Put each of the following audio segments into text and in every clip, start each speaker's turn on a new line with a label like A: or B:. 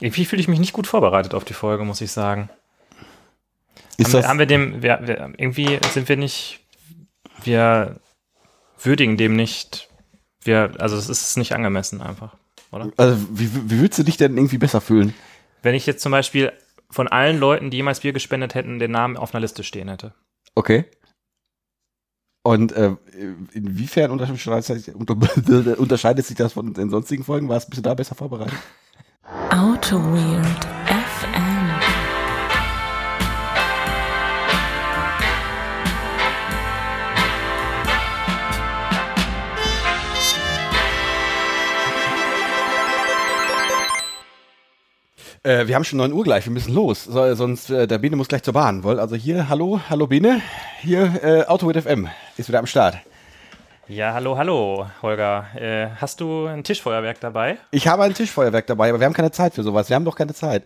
A: Irgendwie fühle ich mich nicht gut vorbereitet auf die Folge, muss ich sagen.
B: Ist
A: haben,
B: das,
A: wir, haben wir dem, wir, wir, irgendwie sind wir nicht, wir würdigen dem nicht, wir, also es ist nicht angemessen einfach, oder?
B: also, wie, wie würdest du dich denn irgendwie besser fühlen?
A: Wenn ich jetzt zum Beispiel von allen Leuten, die jemals Bier gespendet hätten, den Namen auf einer Liste stehen hätte.
B: Okay. Und äh, inwiefern unterscheidet sich, das von den sonstigen Folgen? Warst bist du da besser vorbereitet?
C: Auto Weird FM.
B: Äh, wir haben schon 9 Uhr gleich, wir müssen los. So, sonst, äh, der Bene muss gleich zur Bahn. Also hier, hallo, hallo Bene. Hier, äh, Auto with FM ist wieder am Start.
A: Ja, hallo, hallo, Holger. Äh, hast du ein Tischfeuerwerk dabei?
B: Ich habe ein Tischfeuerwerk dabei, aber wir haben keine Zeit für sowas. Wir haben doch keine Zeit.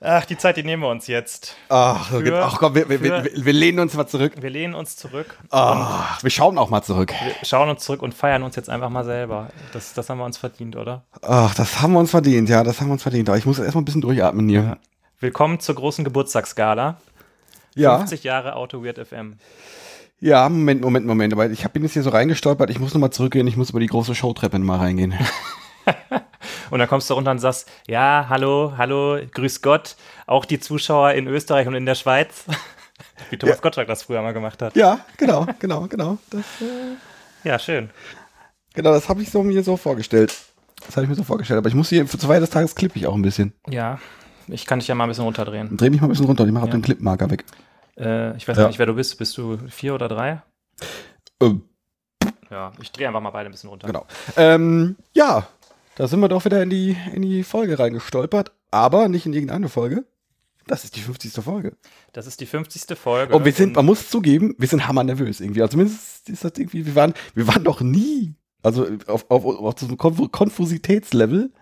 A: Ach, die Zeit, die nehmen wir uns jetzt.
B: Ach,
A: Für-
B: ach komm, wir, wir, wir,
A: für-
B: wir lehnen uns mal zurück.
A: Wir lehnen uns zurück,
B: Ach, wir schauen auch mal zurück.
A: wir schauen uns zurück und feiern uns jetzt einfach mal selber. Das, das haben wir uns verdient, oder?
B: Ach, das haben wir uns verdient, ja, das haben wir uns verdient. Aber ich muss erstmal ein bisschen durchatmen hier.
A: Willkommen zur großen Geburtstagsgala.
B: Ja,
A: 50 Jahre Auto Weird FM.
B: Ja, Moment, Moment, Moment. Aber ich bin jetzt hier so reingestolpert, ich muss nochmal zurückgehen, ich muss über die große Showtreppe mal reingehen.
A: Und dann kommst du runter und sagst, ja, hallo, hallo, grüß Gott, auch die Zuschauer in Österreich und in der Schweiz. Wie Thomas
B: Ja.
A: Gottschalk das früher mal gemacht hat.
B: ja, genau, genau, genau. Das,
A: Ja, schön.
B: genau, das habe ich so mir so vorgestellt. Das habe ich mir so vorgestellt. Aber ich muss hier, für zwei des Tages klippe ich auch ein bisschen.
A: Ja, ich kann dich ja mal ein bisschen runterdrehen.
B: Dreh mich mal ein bisschen runter und ich mache auch
A: Ja.
B: den Clipmarker weg.
A: Äh, ich weiß
B: Ja.
A: gar nicht, wer du bist. Bist du vier oder drei?
B: Ähm,
A: Ja, ich drehe einfach mal beide ein bisschen runter.
B: Genau. Ähm, ja, da sind wir doch wieder in die, in die Folge reingestolpert, aber nicht in irgendeine Folge. Das ist die 50. Folge.
A: Das ist die 50. Folge.
B: Und wir sind,
A: und-
B: man muss zugeben, wir sind hammernervös irgendwie. Also zumindest ist das irgendwie, wir waren, wir waren noch nie, also auf, auf, auf diesem Konf Konfusitätslevel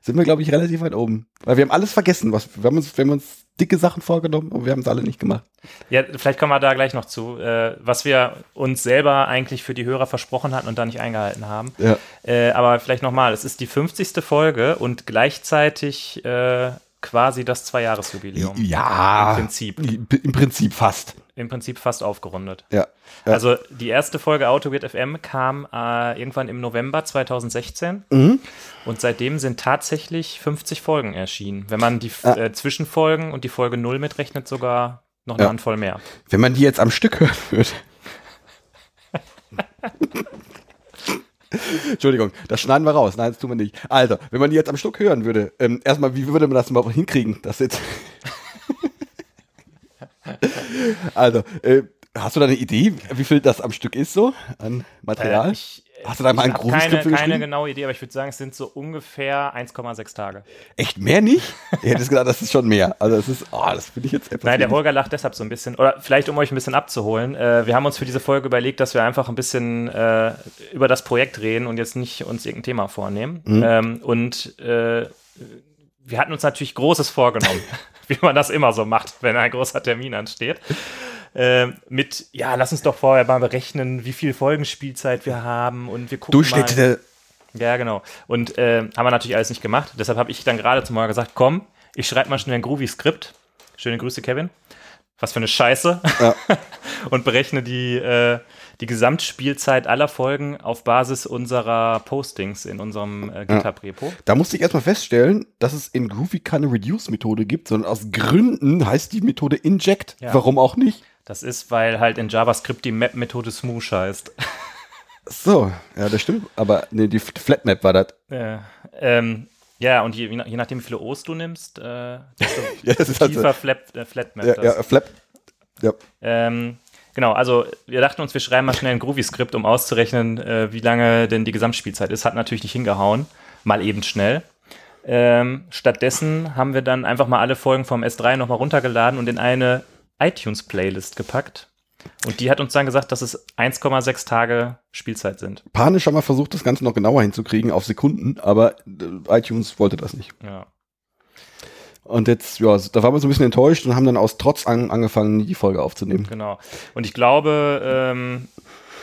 B: sind wir, glaube ich, relativ weit oben. Weil wir haben alles vergessen. Was, wir, haben uns, wir haben uns dicke Sachen vorgenommen, aber wir haben es alle nicht gemacht.
A: Ja, vielleicht kommen wir da gleich noch zu, äh, was wir uns selber eigentlich für die Hörer versprochen hatten und da nicht eingehalten haben.
B: Ja.
A: Äh, aber vielleicht nochmal, es ist die 50. Folge und gleichzeitig äh, quasi das Zweijahresjubiläum.
B: Ja.
A: Im Prinzip.
B: Im Prinzip fast.
A: Im Prinzip fast aufgerundet.
B: Ja. Ja.
A: Also die erste Folge Autoweird FM kam äh, irgendwann im November 2016
B: Mhm.
A: und seitdem sind tatsächlich 50 Folgen erschienen. Wenn man die
B: Ah.
A: äh, Zwischenfolgen und die Folge 0 mitrechnet, sogar noch eine
B: Ja.
A: Handvoll mehr.
B: Wenn man die jetzt am Stück hören würde. Entschuldigung, das schneiden wir raus. Nein, das tun wir nicht. Also, wenn man die jetzt am Stück hören würde, ähm, erstmal, wie würde man das überhaupt hinkriegen? Das jetzt. also, äh, hast du da eine Idee, wie viel das am Stück ist so an Material?
A: Äh, ich,
B: Hast du da mal ein
A: ich hab
B: großes
A: keine, keine genaue Idee, aber ich würde sagen, es sind so ungefähr 1,6 Tage.
B: Echt mehr nicht? Ich hätte gedacht, das ist schon mehr. Also, das ist, oh, das finde ich jetzt etwas.
A: Nein, der. Holger lacht deshalb so ein bisschen. Oder vielleicht, um euch ein bisschen abzuholen. Äh, wir haben uns für diese Folge überlegt, dass wir einfach ein bisschen äh, über das Projekt reden und jetzt nicht uns irgendein Thema vornehmen.
B: Mhm.
A: Ähm, und äh, wir hatten uns natürlich Großes vorgenommen, wie man das immer so macht, wenn ein großer Termin ansteht. Ähm, mit, ja, lass uns doch vorher mal berechnen, wie viel Folgenspielzeit wir haben und wir gucken mal.
B: Durchschnittliche.
A: Ja, genau. Und äh, haben wir natürlich alles nicht gemacht. Deshalb habe ich dann gerade zum Morgen gesagt, komm, ich schreibe mal schnell ein Groovy-Skript. Schöne Grüße, Kevin. Was für eine Scheiße.
B: Ja.
A: und berechne die, äh, die Gesamtspielzeit aller Folgen auf Basis unserer Postings in unserem äh, GitHub-Repo.
B: Da musste ich erstmal feststellen, dass es in Groovy keine Reduce-Methode gibt, sondern aus Gründen heißt die Methode Inject.
A: Ja.
B: Warum auch nicht?
A: Das ist, weil halt in JavaScript die Map-Methode Smoosh heißt.
B: So, ja, das stimmt. Aber nee, die Flatmap war das.
A: äh, ähm, ja, und je, je nachdem, wie viele O's du nimmst, äh, desto
B: Ja,
A: tiefer Flat, äh, Flatmap
B: Ja, ja, Flap. Ja.
A: Ähm, genau, also wir dachten uns, wir schreiben mal schnell ein Groovy-Skript, um auszurechnen, äh, wie lange denn die Gesamtspielzeit ist. Hat natürlich nicht hingehauen, mal eben schnell. Ähm, stattdessen haben wir dann einfach mal alle Folgen vom S3 nochmal runtergeladen und in eine iTunes-Playlist gepackt. Und die hat uns dann gesagt, dass es 1,6 Tage Spielzeit sind.
B: Panisch haben wir versucht, das Ganze noch genauer hinzukriegen auf Sekunden, aber äh, iTunes wollte das nicht.
A: Ja.
B: Und jetzt, ja, da waren wir so ein bisschen enttäuscht und haben dann aus Trotz an, angefangen, die Folge aufzunehmen.
A: Genau. Und ich glaube, ähm,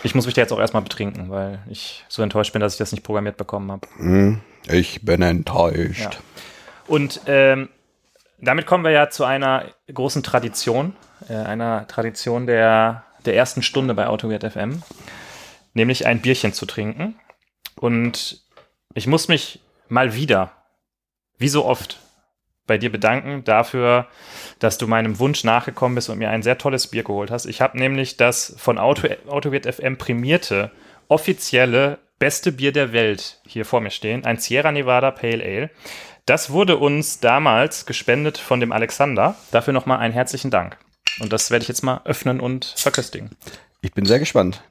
A: ich muss mich da jetzt auch erstmal betrinken, weil ich so enttäuscht bin, dass ich das nicht programmiert bekommen habe.
B: Hm, Ich bin enttäuscht.
A: Ja. Und ähm, damit kommen wir ja zu einer großen Tradition, äh, einer Tradition der, der ersten Stunde bei AutoWert FM, nämlich ein Bierchen zu trinken. Und ich muss mich mal wieder, wie so oft, bei dir bedanken dafür, dass du meinem Wunsch nachgekommen bist und mir ein sehr tolles Bier geholt hast. Ich habe nämlich das von Auto, AutoWert FM prämierte, offizielle beste Bier der Welt hier vor mir stehen, ein Sierra Nevada Pale Ale. Das wurde uns damals gespendet von dem Alexander. Dafür nochmal einen herzlichen Dank. Und das werde ich jetzt mal öffnen und verköstigen.
B: Ich bin sehr gespannt.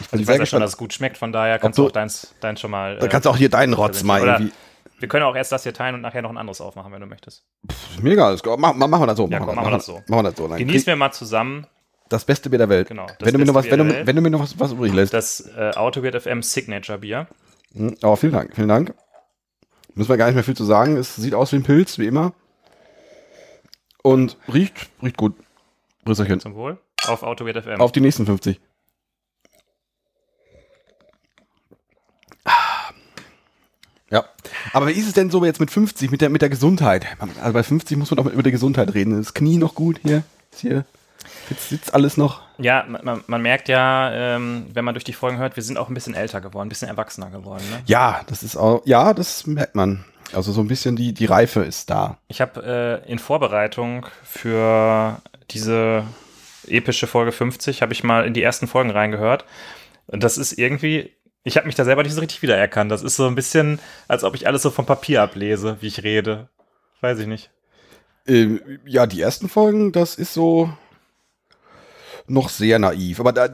B: Ich bin
A: Also ich
B: sehr
A: weiß ja schon,
B: gespannt.
A: dass es gut schmeckt, von daher kannst
B: du-
A: du auch deins, deins schon mal.
B: da
A: äh,
B: kannst du auch hier deinen Rotz mal irgendwie.
A: wir können auch erst das hier teilen und nachher noch ein anderes aufmachen, wenn du möchtest.
B: Ist mir egal. ist- Mach, mach, machen wir das so.
A: Ja, komm, machen wir das so.
B: Machen wir das so. Dann
A: Genießen wir mal zusammen
B: das beste Bier der Welt.
A: Genau,
B: Wenn du mir noch was, wenn du, wenn du mir noch was, was übrig lässt.
A: das äh, AutoWert FM Signature Bier.
B: Aber vielen Dank, vielen Dank. Müssen wir gar nicht mehr viel zu sagen. Es sieht aus wie ein Pilz, wie immer. Und riecht, riecht gut. Brüsserchen.
A: Zum Wohl. Auf AutoWert FM.
B: Auf die nächsten 50. Ja. Aber wie ist es denn so jetzt mit 50, mit der, mit der Gesundheit? Also bei 50 muss man doch mit, über die Gesundheit reden. Ist das Knie noch gut hier? Ist hier jetzt sitzt alles noch?
A: Ja, man, man merkt ja, ähm, wenn man durch die Folgen hört, wir sind auch ein bisschen älter geworden, ein bisschen erwachsener geworden. Ne?
B: Ja, das ist auch, ja, das merkt man. Also so ein bisschen die, die Reife ist da.
A: Ich habe äh, in Vorbereitung für diese epische Folge 50 habe ich mal in die ersten Folgen reingehört. Und das ist irgendwie, ich habe mich da selber nicht so richtig wiedererkannt. Das ist so ein bisschen, als ob ich alles so vom Papier ablese, wie ich rede. Weiß ich nicht.
B: Ähm, ja, die ersten Folgen, das ist so noch sehr naiv. Aber da,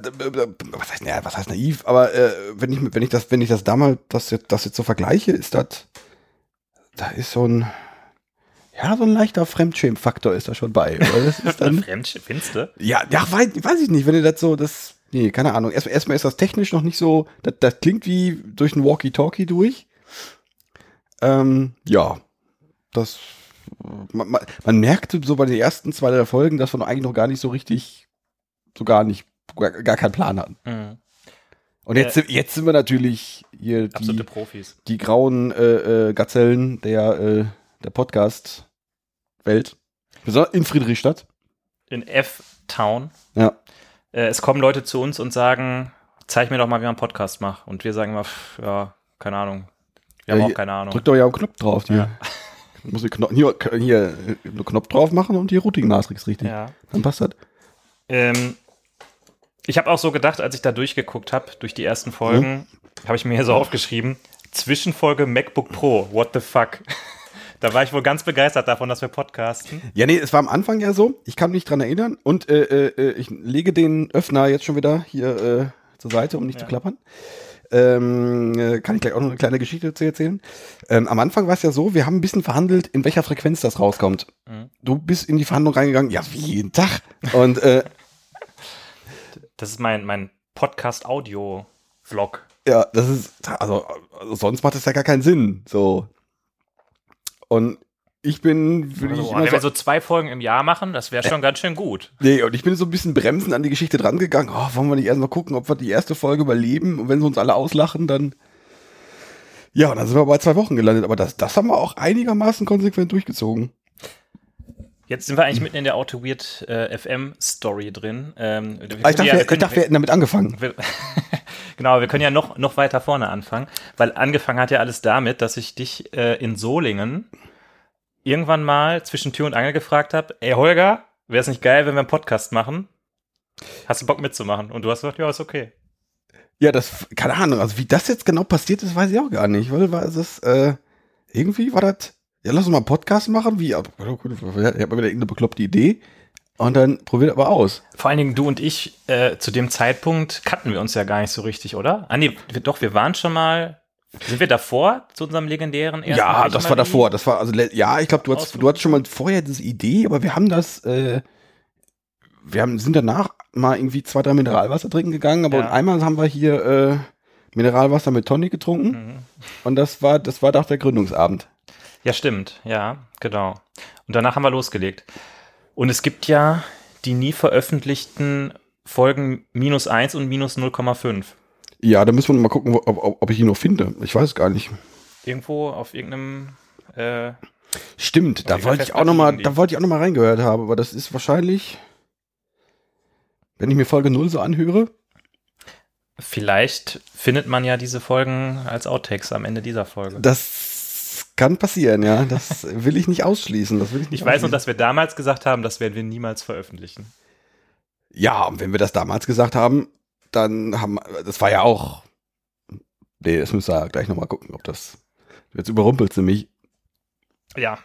B: was, heißt, naja, was heißt naiv? Aber äh, wenn ich wenn ich das wenn ich das damals das jetzt, das jetzt so vergleiche, ist das da ist so ein ja so ein leichter Fremdschämfaktor ist da schon bei. Das ist dann
A: Fremd, findest du?
B: ja ja weiß, weiß ich nicht, wenn du das so das nee keine Ahnung. Erst, erstmal ist das technisch noch nicht so. Das, das klingt wie durch ein Walkie-Talkie durch. Ähm, ja, das man, man, man merkte so bei den ersten zwei, drei Folgen, dass noch eigentlich noch gar nicht so richtig, so gar nicht, gar, gar keinen Plan hatten.
A: Mhm.
B: Und jetzt, sind- jetzt sind wir natürlich hier die,
A: Profis.
B: die grauen äh, äh, Gazellen der, äh, der Podcast-Welt. Besonders in Friedrichstadt.
A: In F-Town.
B: Ja.
A: Äh, es kommen Leute zu uns und sagen, zeig mir doch mal, wie man einen Podcast macht. Und wir sagen immer, pff, ja, keine Ahnung. Wir haben
B: Ja,
A: auch keine Ahnung.
B: Drückt doch ja einen Knopf drauf. Hier. Muss ich Knopf, hier, hier einen Knopf drauf machen und die Routing-Matrix richtig.
A: Ja.
B: Dann passt das.
A: Ähm, ich habe auch so gedacht, als ich da durchgeguckt habe, durch die ersten Folgen,
B: Mhm.
A: habe ich mir hier so aufgeschrieben, Zwischenfolge MacBook Pro, what the fuck. da war ich wohl ganz begeistert davon, dass wir podcasten.
B: Ja, nee, es war am Anfang ja so. Ich kann mich dran erinnern. Und äh, äh, ich lege den Öffner jetzt schon wieder hier äh, zur Seite, um nicht
A: Ja.
B: zu klappern. Ähm, äh, kann ich gleich auch noch eine kleine Geschichte zu erzählen. Ähm, am Anfang war es ja so, wir haben ein bisschen verhandelt, in welcher Frequenz das rauskommt.
A: Mhm.
B: Du bist in die Verhandlung reingegangen, ja, wie jeden Tag. Und äh,
A: Das ist mein, mein Podcast-Audio-Vlog.
B: ja, das ist, also, also sonst macht das ja gar keinen Sinn. So. Und ich bin, würde
A: Also,
B: ich
A: wenn wir
B: so,
A: zwei Folgen im Jahr machen, das wäre schon ganz schön gut.
B: Nee, und ich bin so ein bisschen bremsend an die Geschichte drangegangen. Oh, wollen wir nicht erst mal gucken, ob wir die erste Folge überleben? Und wenn sie uns alle auslachen, dann. Ja, und dann sind wir bei zwei Wochen gelandet. Aber das, das haben wir auch einigermaßen konsequent durchgezogen.
A: Jetzt sind wir eigentlich mitten in der Auto Weird äh, FM Story drin. Ähm,
B: Ah, ich
A: können
B: dachte,
A: ja-
B: wir,
A: wir
B: ich
A: können-
B: dachte, wir hätten damit angefangen.
A: wir, genau, wir können ja noch, noch weiter vorne anfangen, weil angefangen hat ja alles damit, dass ich dich äh, in Solingen irgendwann mal zwischen Tür und Angel gefragt habe, ey Holger, wäre es nicht geil, wenn wir einen Podcast machen? Hast du Bock mitzumachen? Und du hast gesagt, ja, ist okay.
B: Ja, das, keine Ahnung. Also, wie das jetzt genau passiert ist, weiß ich auch gar nicht. Weil, war es, äh, irgendwie war das, ja, lass uns mal einen Podcast machen. Wie, ich habe mal wieder irgendeine bekloppte Idee. Und dann probiert aber aus.
A: Vor allen Dingen du und ich, äh, zu dem Zeitpunkt kannten wir uns ja gar nicht so richtig, oder? Ah, nee, wir, doch, wir waren schon mal, sind wir davor zu unserem legendären ersten
B: Ja, das war davor. Das war also ja, ich glaube, du du hattest schon mal vorher diese Idee, aber wir haben das, äh, wir haben, sind danach mal irgendwie zwei, drei Mineralwasser trinken gegangen, aber
A: Ja.
B: einmal haben wir hier äh, Mineralwasser mit Tonic getrunken
A: Mhm.
B: und das war, das war doch der Gründungsabend.
A: Ja, stimmt. Ja, genau. Und danach haben wir losgelegt. Und es gibt ja die nie veröffentlichten Folgen minus 1 und minus 0,5.
B: Ja, da müssen wir mal gucken, ob, ob, ob ich ihn noch finde. Ich weiß es gar nicht.
A: Irgendwo auf irgendeinem. Äh,
B: Stimmt, da
A: die
B: wollte ich auch
A: Festplatte
B: noch mal,
A: liegen die.
B: da wollte ich auch noch mal reingehört haben, aber das ist wahrscheinlich, wenn ich mir Folge 0 so anhöre,
A: Vielleicht findet man ja diese Folgen als Outtakes am Ende dieser Folge.
B: das kann passieren, ja. Das will ich nicht ausschließen. Das will ich nicht
A: Ich weiß nur, dass wir damals gesagt haben, das werden wir niemals veröffentlichen.
B: Ja, und wenn wir das damals gesagt haben, dann haben, das war ja auch, nee, das müssen wir gleich nochmal gucken, ob das, jetzt überrumpelt sie mich.
A: Ja,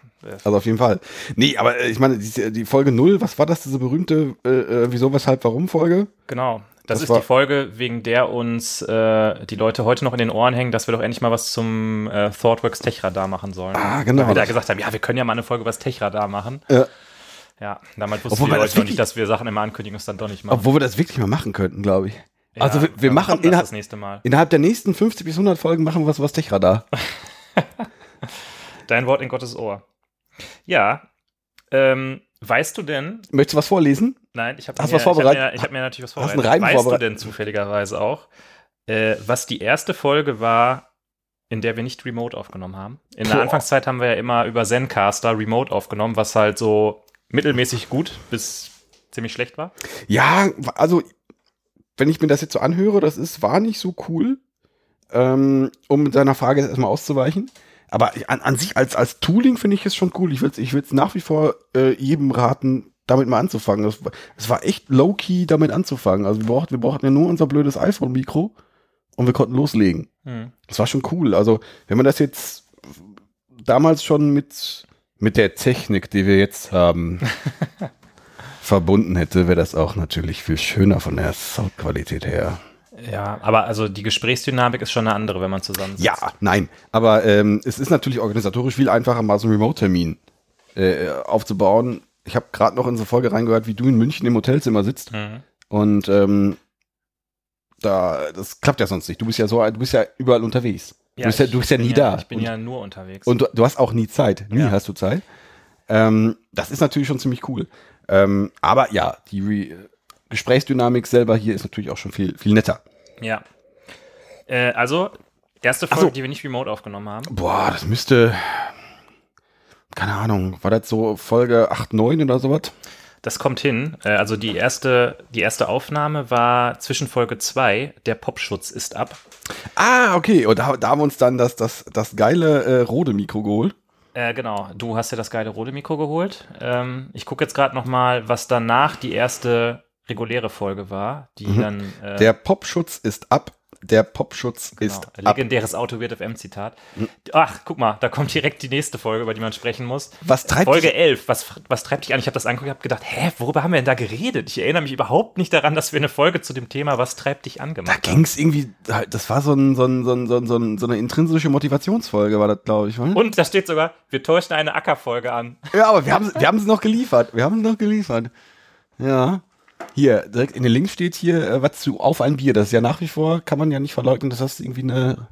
B: Also auf jeden Fall. Nee, aber äh, ich meine, die, die Folge 0, was war das, diese berühmte äh, äh, Wieso, Weshalb, Warum Folge?
A: genau. Das,
B: Das
A: ist die Folge, wegen der uns äh, die Leute heute noch in den Ohren hängen, dass wir doch endlich mal was zum äh, ThoughtWorks Techradar machen sollen.
B: Ah, genau.
A: Weil wir da gesagt haben, ja, wir können ja mal eine Folge über das Techradar machen.
B: Ja.
A: Ja, damals wussten
B: Obwohl
A: die
B: wir
A: Leute noch nicht, dass wir Sachen immer ankündigen und es dann doch nicht machen.
B: Obwohl wir das wirklich mal machen könnten, glaube ich.
A: Ja,
B: also wir, wir machen innerhalb,
A: das nächste Mal.
B: innerhalb der nächsten 50 bis 100 Folgen machen wir was, was Techradar.
A: Dein Wort in Gottes Ohr. Ja, ähm, weißt du denn,
B: Möchtest du was vorlesen?
A: Nein, ich habe
B: Hast
A: mir,
B: vorbereitet?
A: Ich habe mir, ich hab mir natürlich was
B: Hast du einen
A: vorbereitet.
B: Reim
A: weißt
B: vorbereitet?
A: du denn zufälligerweise auch, äh, was die erste Folge war, in der wir nicht remote aufgenommen haben? In der
B: Boah.
A: Anfangszeit haben wir ja immer über Zencaster remote aufgenommen, was halt so mittelmäßig gut bis ziemlich schlecht war.
B: Ja, also wenn ich mir das jetzt so anhöre, das ist, war nicht so cool, ähm, um mit deiner Frage jetzt erstmal auszuweichen. Aber an, an sich als, als Tooling finde ich es schon cool. Ich würde es ich nach wie vor äh, jedem raten, damit mal anzufangen. Es war echt low-key, damit anzufangen. Also wir brauchten, wir brauchten ja nur unser blödes iPhone-Mikro und wir konnten loslegen.
A: Hm.
B: Das war schon cool. Also, wenn man das jetzt damals schon mit, mit der Technik, die wir jetzt haben, verbunden hätte, wäre das auch natürlich viel schöner von der Soundqualität her.
A: Ja, aber also die Gesprächsdynamik ist schon eine andere, wenn man zusammen
B: Ja, nein. Aber ähm, es ist natürlich organisatorisch viel einfacher, mal so einen Remote-Termin äh, aufzubauen. Ich habe gerade noch in so eine Folge reingehört, wie du in München im Hotelzimmer sitzt.
A: Mhm.
B: Und ähm, da, das klappt ja sonst nicht. Du bist ja so, du bist ja überall unterwegs. du, bist ja, du bist ja nie da.
A: Ich bin
B: und,
A: ja nur unterwegs.
B: und du, du hast auch nie Zeit. Nie
A: Ja.
B: hast du Zeit. Ähm, das ist natürlich schon ziemlich cool. Ähm, aber ja, die Re Gesprächsdynamik selber hier ist natürlich auch schon viel, viel netter.
A: ja. Äh, also, erste Folge,
B: so.
A: die wir nicht remote aufgenommen haben.
B: Boah, das müsste, keine Ahnung, war das so Folge 8, 9 oder sowas?
A: Das kommt hin. Äh, Also die erste, die erste Aufnahme war zwischen Folge 2, der Popschutz ist ab.
B: Ah, okay. Und da, da haben wir uns dann das, das, das geile äh, Rode Mikro geholt.
A: Äh, genau, du hast ja das geile rote Mikro geholt. Ähm, ich gucke jetzt gerade noch mal, was danach die erste reguläre Folge war, die dann äh,
B: Mhm. Der Popschutz ist ab. Der Popschutz
A: genau,
B: ist ab.
A: legendäres Auto Weird FM Zitat. Ach, guck mal, da kommt direkt die nächste Folge, über die man sprechen muss.
B: Was treibt
A: Folge
B: dich-
A: 11, was, was treibt dich an? Ich habe das angeguckt, habe gedacht, hä, worüber haben wir denn da geredet? Ich erinnere mich überhaupt nicht daran, dass wir eine Folge zu dem Thema Was treibt dich an
B: Da
A: gemacht
B: ging es irgendwie, das war so, ein, so, ein, so, ein, so, ein, so, ein, so eine intrinsische Motivationsfolge, war das, glaube ich. Oder?
A: Und da steht sogar, wir täuschen eine Ackerfolge an.
B: Ja, aber wir haben wir haben es noch geliefert. Wir haben es noch geliefert. Ja. Hier, direkt in den Links steht hier, äh, was zu Auf ein Bier. Das ist ja nach wie vor, kann man ja nicht verleugnen, dass das irgendwie eine,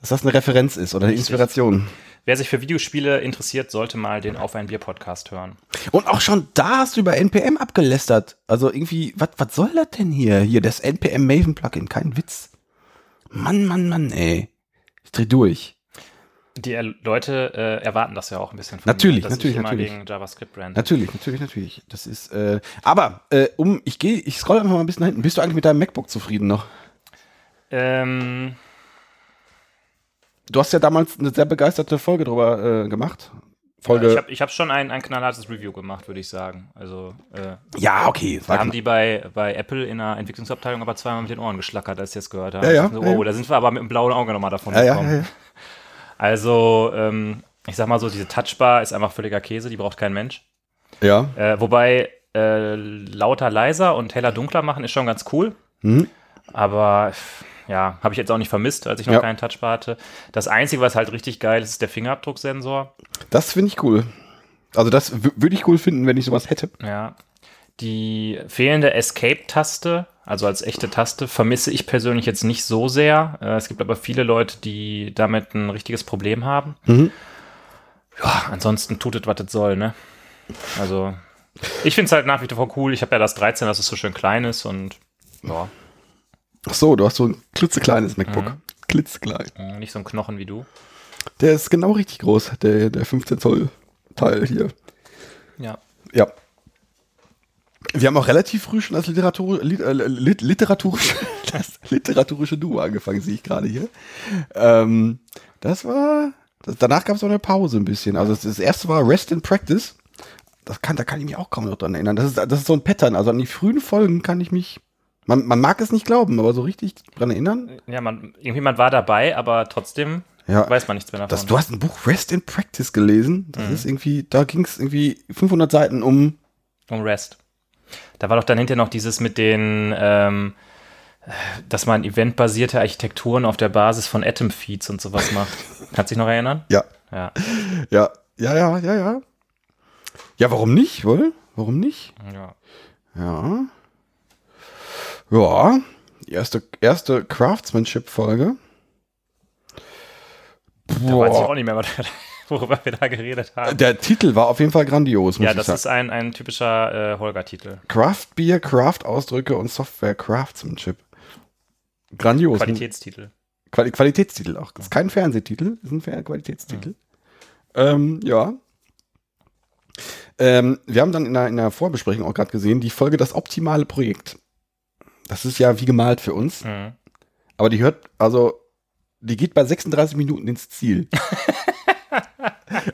B: dass das eine Referenz ist oder eine
A: Richtig.
B: Inspiration.
A: Wer sich für Videospiele interessiert, sollte mal den Auf ein Bier Podcast hören.
B: Und auch schon da hast du über NPM abgelästert. Also irgendwie, was was soll das denn hier? Hier, das NPM Maven Plugin, kein Witz. Mann, Mann, Mann, ey. Ich dreh durch.
A: Die Leute äh, erwarten das ja auch ein bisschen von
B: Natürlich,
A: mir, dass
B: natürlich,
A: ich
B: natürlich.
A: gegen JavaScript brand.
B: Natürlich, natürlich, natürlich. Das ist, äh, aber, äh, um, ich gehe, ich scroll einfach mal ein bisschen nach hinten. Bist du eigentlich mit deinem MacBook zufrieden noch?
A: Ähm,
B: Du hast ja damals eine sehr begeisterte Folge drüber äh, gemacht. Folge.
A: ich habe ich hab schon ein, ein knallhartes Review gemacht, würde ich sagen. Also, äh,
B: ja, okay. war
A: haben die bei, bei Apple in der Entwicklungsabteilung aber zweimal mit den Ohren geschlackert, als sie es gehört haben.
B: Ja, ja,
A: so,
B: ja,
A: oh,
B: ja.
A: da sind wir aber mit dem blauen Auge nochmal davon
B: ja, ja,
A: gekommen.
B: ja, ja.
A: Also, ähm, ich sag mal so, diese Touchbar ist einfach völliger Käse, die braucht kein Mensch.
B: ja.
A: Äh, wobei äh, lauter leiser und heller dunkler machen ist schon ganz cool.
B: Hm.
A: Aber ja, habe ich jetzt auch nicht vermisst, als ich noch
B: Ja.
A: keinen Touchbar hatte. Das Einzige, was halt richtig geil ist, ist der Fingerabdrucksensor.
B: Das finde ich cool. Also das wü- würde ich cool finden, wenn ich sowas hätte.
A: Ja. Die fehlende Escape-Taste, also als echte Taste, vermisse ich persönlich jetzt nicht so sehr. Äh, es gibt aber viele Leute, die damit ein richtiges Problem haben.
B: Mhm.
A: Ja, ansonsten tut es, was es soll, ne? Also, ich finde es halt nach wie vor cool. Ich habe ja das 13, das ist so schön klein ist und ja,
B: Ach so, du hast so ein klitzekleines MacBook.
A: Mhm.
B: Klitzeklein.
A: nicht so ein Knochen wie du.
B: Der ist genau richtig groß, der, der 15 Zoll Teil hier.
A: Ja.
B: Ja. Wir haben auch relativ früh schon das Literatur, lit, äh, lit, literaturische, Duo angefangen, sehe ich gerade hier. Ähm, das war, das, danach gab es noch eine Pause ein bisschen. Also das, das erste war Rest in Practice. Das kann, da kann ich mich auch kaum noch dran erinnern. Das ist, das ist so ein Pattern. Also an die frühen Folgen kann ich mich, man, man mag es nicht glauben, aber so richtig dran erinnern.
A: Ja, man, irgendwie man war dabei, aber trotzdem
B: Ja.
A: weiß man nichts mehr davon.
B: Das, du hast ein Buch Rest in Practice gelesen. Das ist irgendwie, da ging es irgendwie 500 Seiten um.
A: Um Rest. Da war doch dann hinterher noch dieses mit den, ähm, dass man eventbasierte Architekturen auf der Basis von Atom Feeds und sowas macht. Kannst du dich noch erinnern?
B: Ja,
A: Ja.
B: ja, ja, ja, ja, ja. Ja, warum nicht, wohl? Warum nicht?
A: ja.
B: Ja. Ja. Die erste, erste Craftsmanship-Folge.
A: Da weiß ich auch nicht mehr, was- worüber wir da geredet haben.
B: Der Titel war auf jeden Fall grandios,
A: Ja, das ist ein, ein typischer äh, Holger-Titel.
B: Craft Beer, Craft Ausdrücke und Software Craftsmanship. Grandios.
A: Qualitätstitel.
B: Quali Qualitätstitel auch. Das ist kein Fernsehtitel, das ist ein Fer Qualitätstitel. Ähm, ja. Ähm, wir haben dann in der, in der Vorbesprechung auch gerade gesehen, die Folge Das optimale Projekt. Das ist ja wie gemalt für uns,
A: Mhm.
B: aber die hört, also, die geht bei 36 Minuten ins Ziel.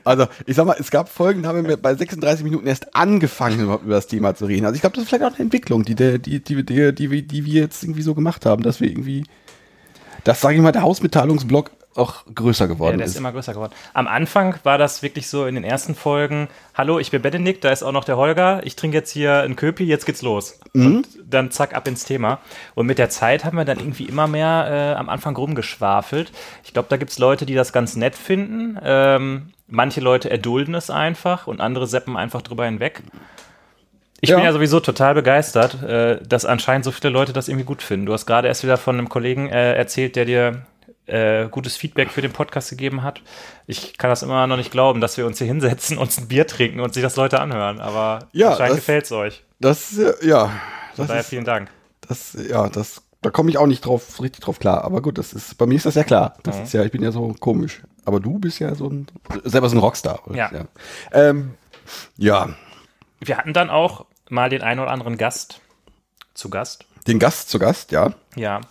B: also, ich sag mal, es gab Folgen, da haben wir bei 36 Minuten erst angefangen, überhaupt über das Thema zu reden. Also, ich glaube, das ist vielleicht auch eine Entwicklung, die, der, die, die, die, die, wir- die wir jetzt irgendwie so gemacht haben, dass wir irgendwie, dass, sage ich mal, der Hausmitteilungsblock auch größer
A: Ja,
B: geworden
A: der ist
B: ist.
A: immer größer geworden. Am Anfang war das wirklich so in den ersten Folgen, hallo, ich bin Benedikt, da ist auch noch der Holger, ich trinke jetzt hier einen Köpi, jetzt geht's los.
B: Mhm.
A: Und dann zack, ab ins Thema. Und mit der Zeit haben wir dann irgendwie immer mehr äh, am Anfang rumgeschwafelt. Ich glaube, da gibt's Leute, die das ganz nett finden. Ähm, manche Leute erdulden es einfach und andere seppen einfach drüber hinweg. Ich
B: Ja.
A: bin ja sowieso total begeistert, äh, dass anscheinend so viele Leute das irgendwie gut finden. Du hast gerade erst wieder von einem Kollegen äh, erzählt, der dir äh, gutes Feedback für den Podcast gegeben hat. Ich kann das immer noch nicht glauben, dass wir uns hier hinsetzen, uns ein Bier trinken und sich das Leute anhören. Aber
B: Ja,
A: anscheinend gefällt es euch.
B: Das, äh, ja,
A: Von daher
B: ist,
A: vielen Dank.
B: das, ja, das, da komme ich auch nicht drauf, richtig drauf klar. Aber gut, das ist, bei mir ist das ja klar. Das
A: Mhm.
B: ist ja, ich bin ja so komisch. Aber du bist ja so ein, selber so ein Rockstar. oder?
A: Ja.
B: Ja. Ähm, ja,
A: Wir hatten dann auch mal den einen oder anderen Gast zu Gast.
B: den Gast zu Gast, ja.
A: Ja.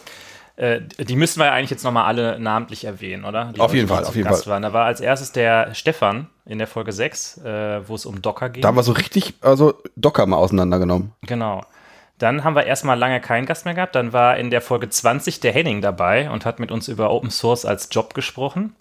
A: Äh, Die müssen wir ja eigentlich jetzt nochmal alle namentlich erwähnen, oder? Die
B: Auf jeden Fall, auf jeden
A: Gast
B: Fall.
A: Waren. Da war als erstes der Stefan in der Folge 6, äh, wo es um Docker ging.
B: Da haben wir so richtig, also Docker mal auseinandergenommen.
A: Genau. Dann haben wir erstmal lange keinen Gast mehr gehabt. Dann war in der Folge 20 der Henning dabei und hat mit uns über Open Source als Job gesprochen.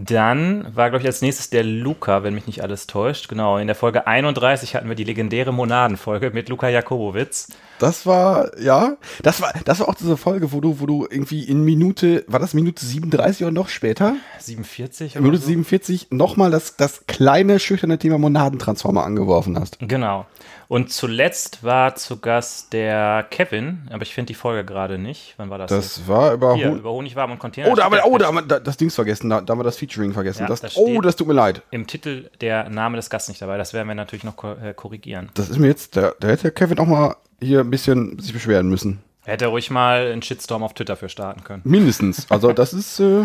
A: Dann war, glaube ich, als nächstes der Luca, wenn mich nicht alles täuscht. Genau, in der Folge 31 hatten wir die legendäre Monadenfolge mit Luca Jakobowitz.
B: Das war, ja, das war, das war auch diese Folge, wo du, wo du irgendwie in Minute, war das Minute 37 oder noch später?
A: 47
B: In Minute
A: so?
B: 47 nochmal das, das kleine, schüchterne Thema Monadentransformer angeworfen hast.
A: Genau. Und zuletzt war zu Gast der Kevin, aber ich finde die Folge gerade nicht. Wann war das?
B: Das war über,
A: Hier,
B: Hon-
A: über Honigwaben und Container.
B: Oh, da haben wir,
A: steht
B: oh, da haben wir da- das Dings vergessen, da, da haben wir das Featuring vergessen.
A: Ja,
B: das,
A: das
B: oh, das tut mir leid.
A: im Titel der Name des Gastes nicht dabei. Das werden wir natürlich noch äh, korrigieren.
B: Das ist mir jetzt, da, da hätte Kevin auch mal hier ein bisschen sich beschweren müssen.
A: Er hätte ruhig mal einen Shitstorm auf Twitter für starten können.
B: Mindestens. Also das ist, äh,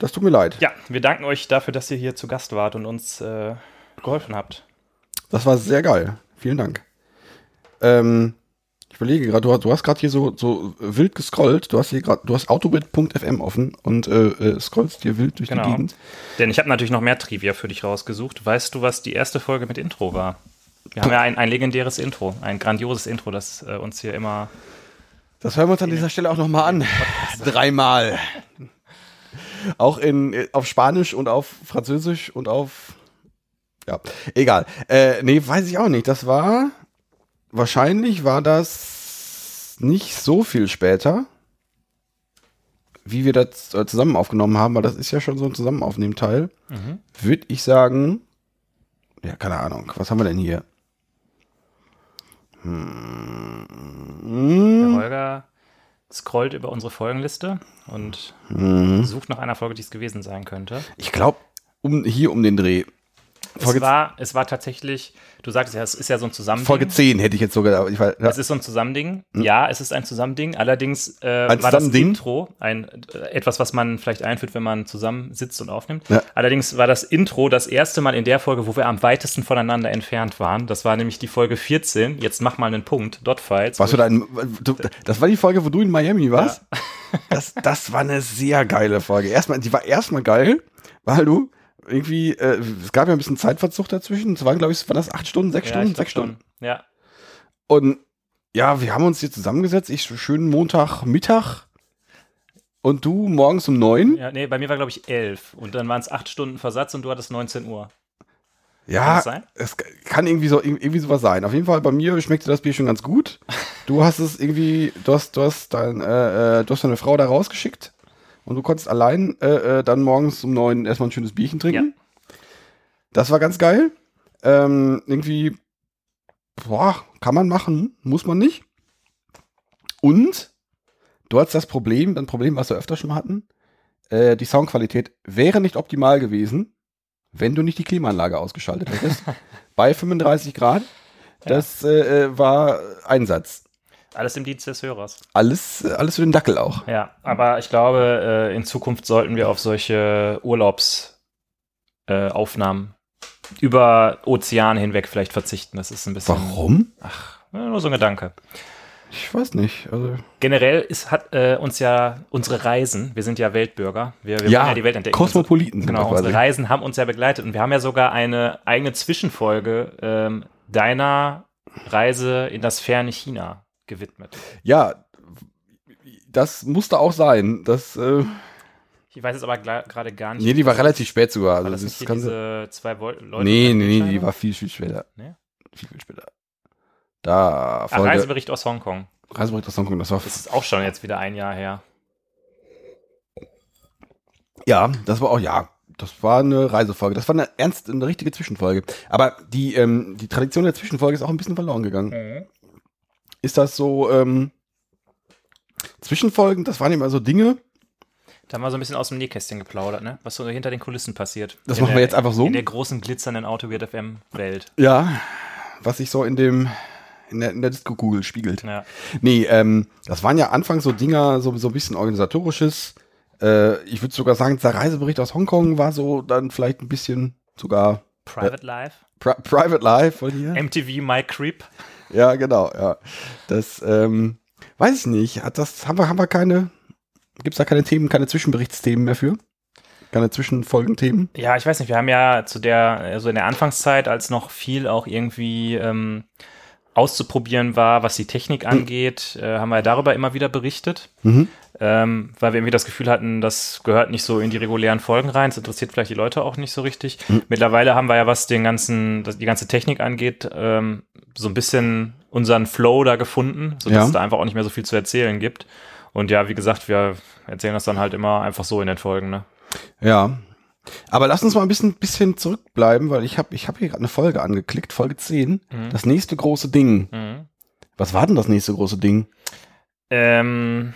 B: das tut mir leid.
A: Ja, wir danken euch dafür, dass ihr hier zu Gast wart und uns äh, geholfen habt.
B: Das war sehr geil. Vielen Dank. Ähm, ich überlege gerade, du, hast- du hast gerade hier so, so wild gescrollt. Du hast hier gerade, du hast autobit.fm offen und äh, äh, scrollst hier wild durch
A: Genau.
B: die Gegend.
A: Denn ich habe natürlich noch mehr Trivia für dich rausgesucht. Weißt du, was die erste Folge mit Intro war? Wir haben ja ein, ein legendäres Intro, ein grandioses Intro, das äh, uns hier immer.
B: Das hören wir uns an dieser Stelle auch nochmal an. Dreimal. Auch in, auf Spanisch und auf Französisch und auf. Ja, egal. Äh, nee, weiß ich auch nicht. Das war. Wahrscheinlich war das nicht so viel später, wie wir das äh, zusammen aufgenommen haben, weil das ist ja schon so ein Zusammenaufnehmteil. Würde ich sagen. Ja, keine Ahnung. Was haben wir denn hier? Hm.
A: Der Holger scrollt über unsere Folgenliste und
B: Mhm.
A: sucht nach einer Folge, die es gewesen sein könnte.
B: Ich glaube, um, hier um den Dreh. Folge,
A: es, war, es war tatsächlich, du sagst ja, es ist ja so ein Zusammending.
B: Folge 10 hätte ich jetzt sogar. aber Ich war, ja.
A: Es ist so ein Zusammending. Ja, es ist ein Zusammending. Allerdings äh,
B: Ein
A: war das? Intro ein, äh, etwas, was man vielleicht einführt, wenn man zusammen sitzt und aufnimmt.
B: Ja.
A: Allerdings war das Intro das erste Mal in der Folge, wo wir am weitesten voneinander entfernt waren. Das war nämlich die Folge 14. Jetzt mach mal einen Punkt. Dotfiles.
B: Warst du da in, du, das war die Folge, wo du in Miami warst? Das, das war eine sehr geile Folge. Erstmal, die war erstmal geil, weil du irgendwie, äh, es gab ja ein bisschen Zeitverzug dazwischen. Es waren, glaube ich, waren das acht Stunden, sechs
A: Ja,
B: Stunden, sechs Stunden.
A: schon. Ja.
B: Und ja, wir haben uns hier zusammengesetzt. Ich schönen Montagmittag und du morgens um neun.
A: ja. Nee, bei mir war, glaube ich, 11. Und dann waren es acht Stunden Versatz und du hattest 19 Uhr. Kann
B: Ja,
A: sein?
B: es kann irgendwie so irgendwie sowas sein. Auf jeden Fall bei mir schmeckte das Bier schon ganz gut. Du hast es irgendwie, du hast, du hast dein, äh, äh, du hast deine Frau da rausgeschickt und du konntest allein äh, äh, dann morgens um neun erstmal ein schönes Bierchen trinken. Das war ganz geil. Ähm, irgendwie, boah, kann man machen, muss man nicht. Und du hast das Problem, ein Problem, was wir öfter schon hatten, äh, die Soundqualität wäre nicht optimal gewesen, wenn du nicht die Klimaanlage ausgeschaltet hättest. bei 35 Grad. Das äh, äh, war Einsatz.
A: Alles im Dienst des Hörers.
B: Alles, alles für den Dackel auch.
A: Ja, aber ich glaube, äh, in Zukunft sollten wir auf solche Urlaubsaufnahmen äh, über Ozeane hinweg vielleicht verzichten. Das ist ein bisschen.
B: Warum?
A: Ach, nur so ein Gedanke.
B: Ich weiß nicht. Also,
A: Generell ist, hat äh, uns ja unsere Reisen, wir sind ja Weltbürger, wir, wir
B: ja,
A: wollen ja die Welt entdecken.
B: Kosmopoliten sind
A: Genau, unsere Reisen haben uns ja begleitet und wir haben ja sogar eine eigene Zwischenfolge ähm, deiner Reise in das ferne China gewidmet.
B: Ja, das musste auch sein. Das, äh,
A: Ich weiß jetzt aber gerade gar nicht.
B: nee, die war relativ spät sogar. Also,
A: das
B: das
A: nicht diese zwei Leute?
B: nee, nee, nee, die war viel, viel später.
A: Nee?
B: Viel, viel später. Da,
A: Ach, Reisebericht aus Hongkong.
B: Reisebericht aus Hongkong, das war,
A: Das ist auch schon jetzt wieder ein Jahr her.
B: ja, das war auch, ja, das war eine Reisefolge. Das war eine ernst, eine richtige Zwischenfolge. Aber die, ähm, die Tradition der Zwischenfolge ist auch ein bisschen verloren gegangen. Ist das so, ähm, Zwischenfolgen, das waren immer so Dinge,
A: Da haben wir so ein bisschen aus dem Nähkästchen geplaudert, ne? Was so hinter den Kulissen passiert.
B: Das
A: In
B: machen wir
A: der-
B: jetzt einfach so?
A: In der großen glitzernden Autoweird FM-Welt.
B: ja, was sich so in dem, in der, in der Disco-Kugel spiegelt.
A: Ja.
B: Nee, ähm, das waren ja anfangs so Dinger, so, so ein bisschen organisatorisches. Äh, ich würde sogar sagen, der Reisebericht aus Hongkong war so dann vielleicht ein bisschen sogar
A: Private Life.
B: Pri Private Life von hier.
A: MTV My Creep.
B: Ja, genau, ja. Das, ähm, weiß ich nicht. Hat das, haben wir, haben wir keine, gibt's da keine Themen, keine Zwischenberichtsthemen mehr für? Keine Zwischenfolgenthemen?
A: Ja, ich weiß nicht, wir haben ja zu der, also in der Anfangszeit, als noch viel auch irgendwie ähm, auszuprobieren war, was die Technik angeht, äh, haben wir darüber immer wieder berichtet.
B: Mhm.
A: ähm, weil wir irgendwie das Gefühl hatten, das gehört nicht so in die regulären Folgen rein. Das interessiert vielleicht die Leute auch nicht so richtig.
B: Hm.
A: Mittlerweile haben wir ja, was den ganzen, die ganze Technik angeht, ähm, so ein bisschen unseren Flow da gefunden, sodass
B: Ja.
A: es da einfach auch nicht mehr so viel zu erzählen gibt. Und ja, wie gesagt, wir erzählen das dann halt immer einfach so in den Folgen. Ne?
B: Ja. Aber lass uns mal ein bisschen, bisschen zurückbleiben, weil ich habe ich hab hier gerade eine Folge angeklickt, Folge 10.
A: Mhm.
B: Das nächste große Ding.
A: Mhm.
B: Was war denn das nächste große Ding?
A: Ähm,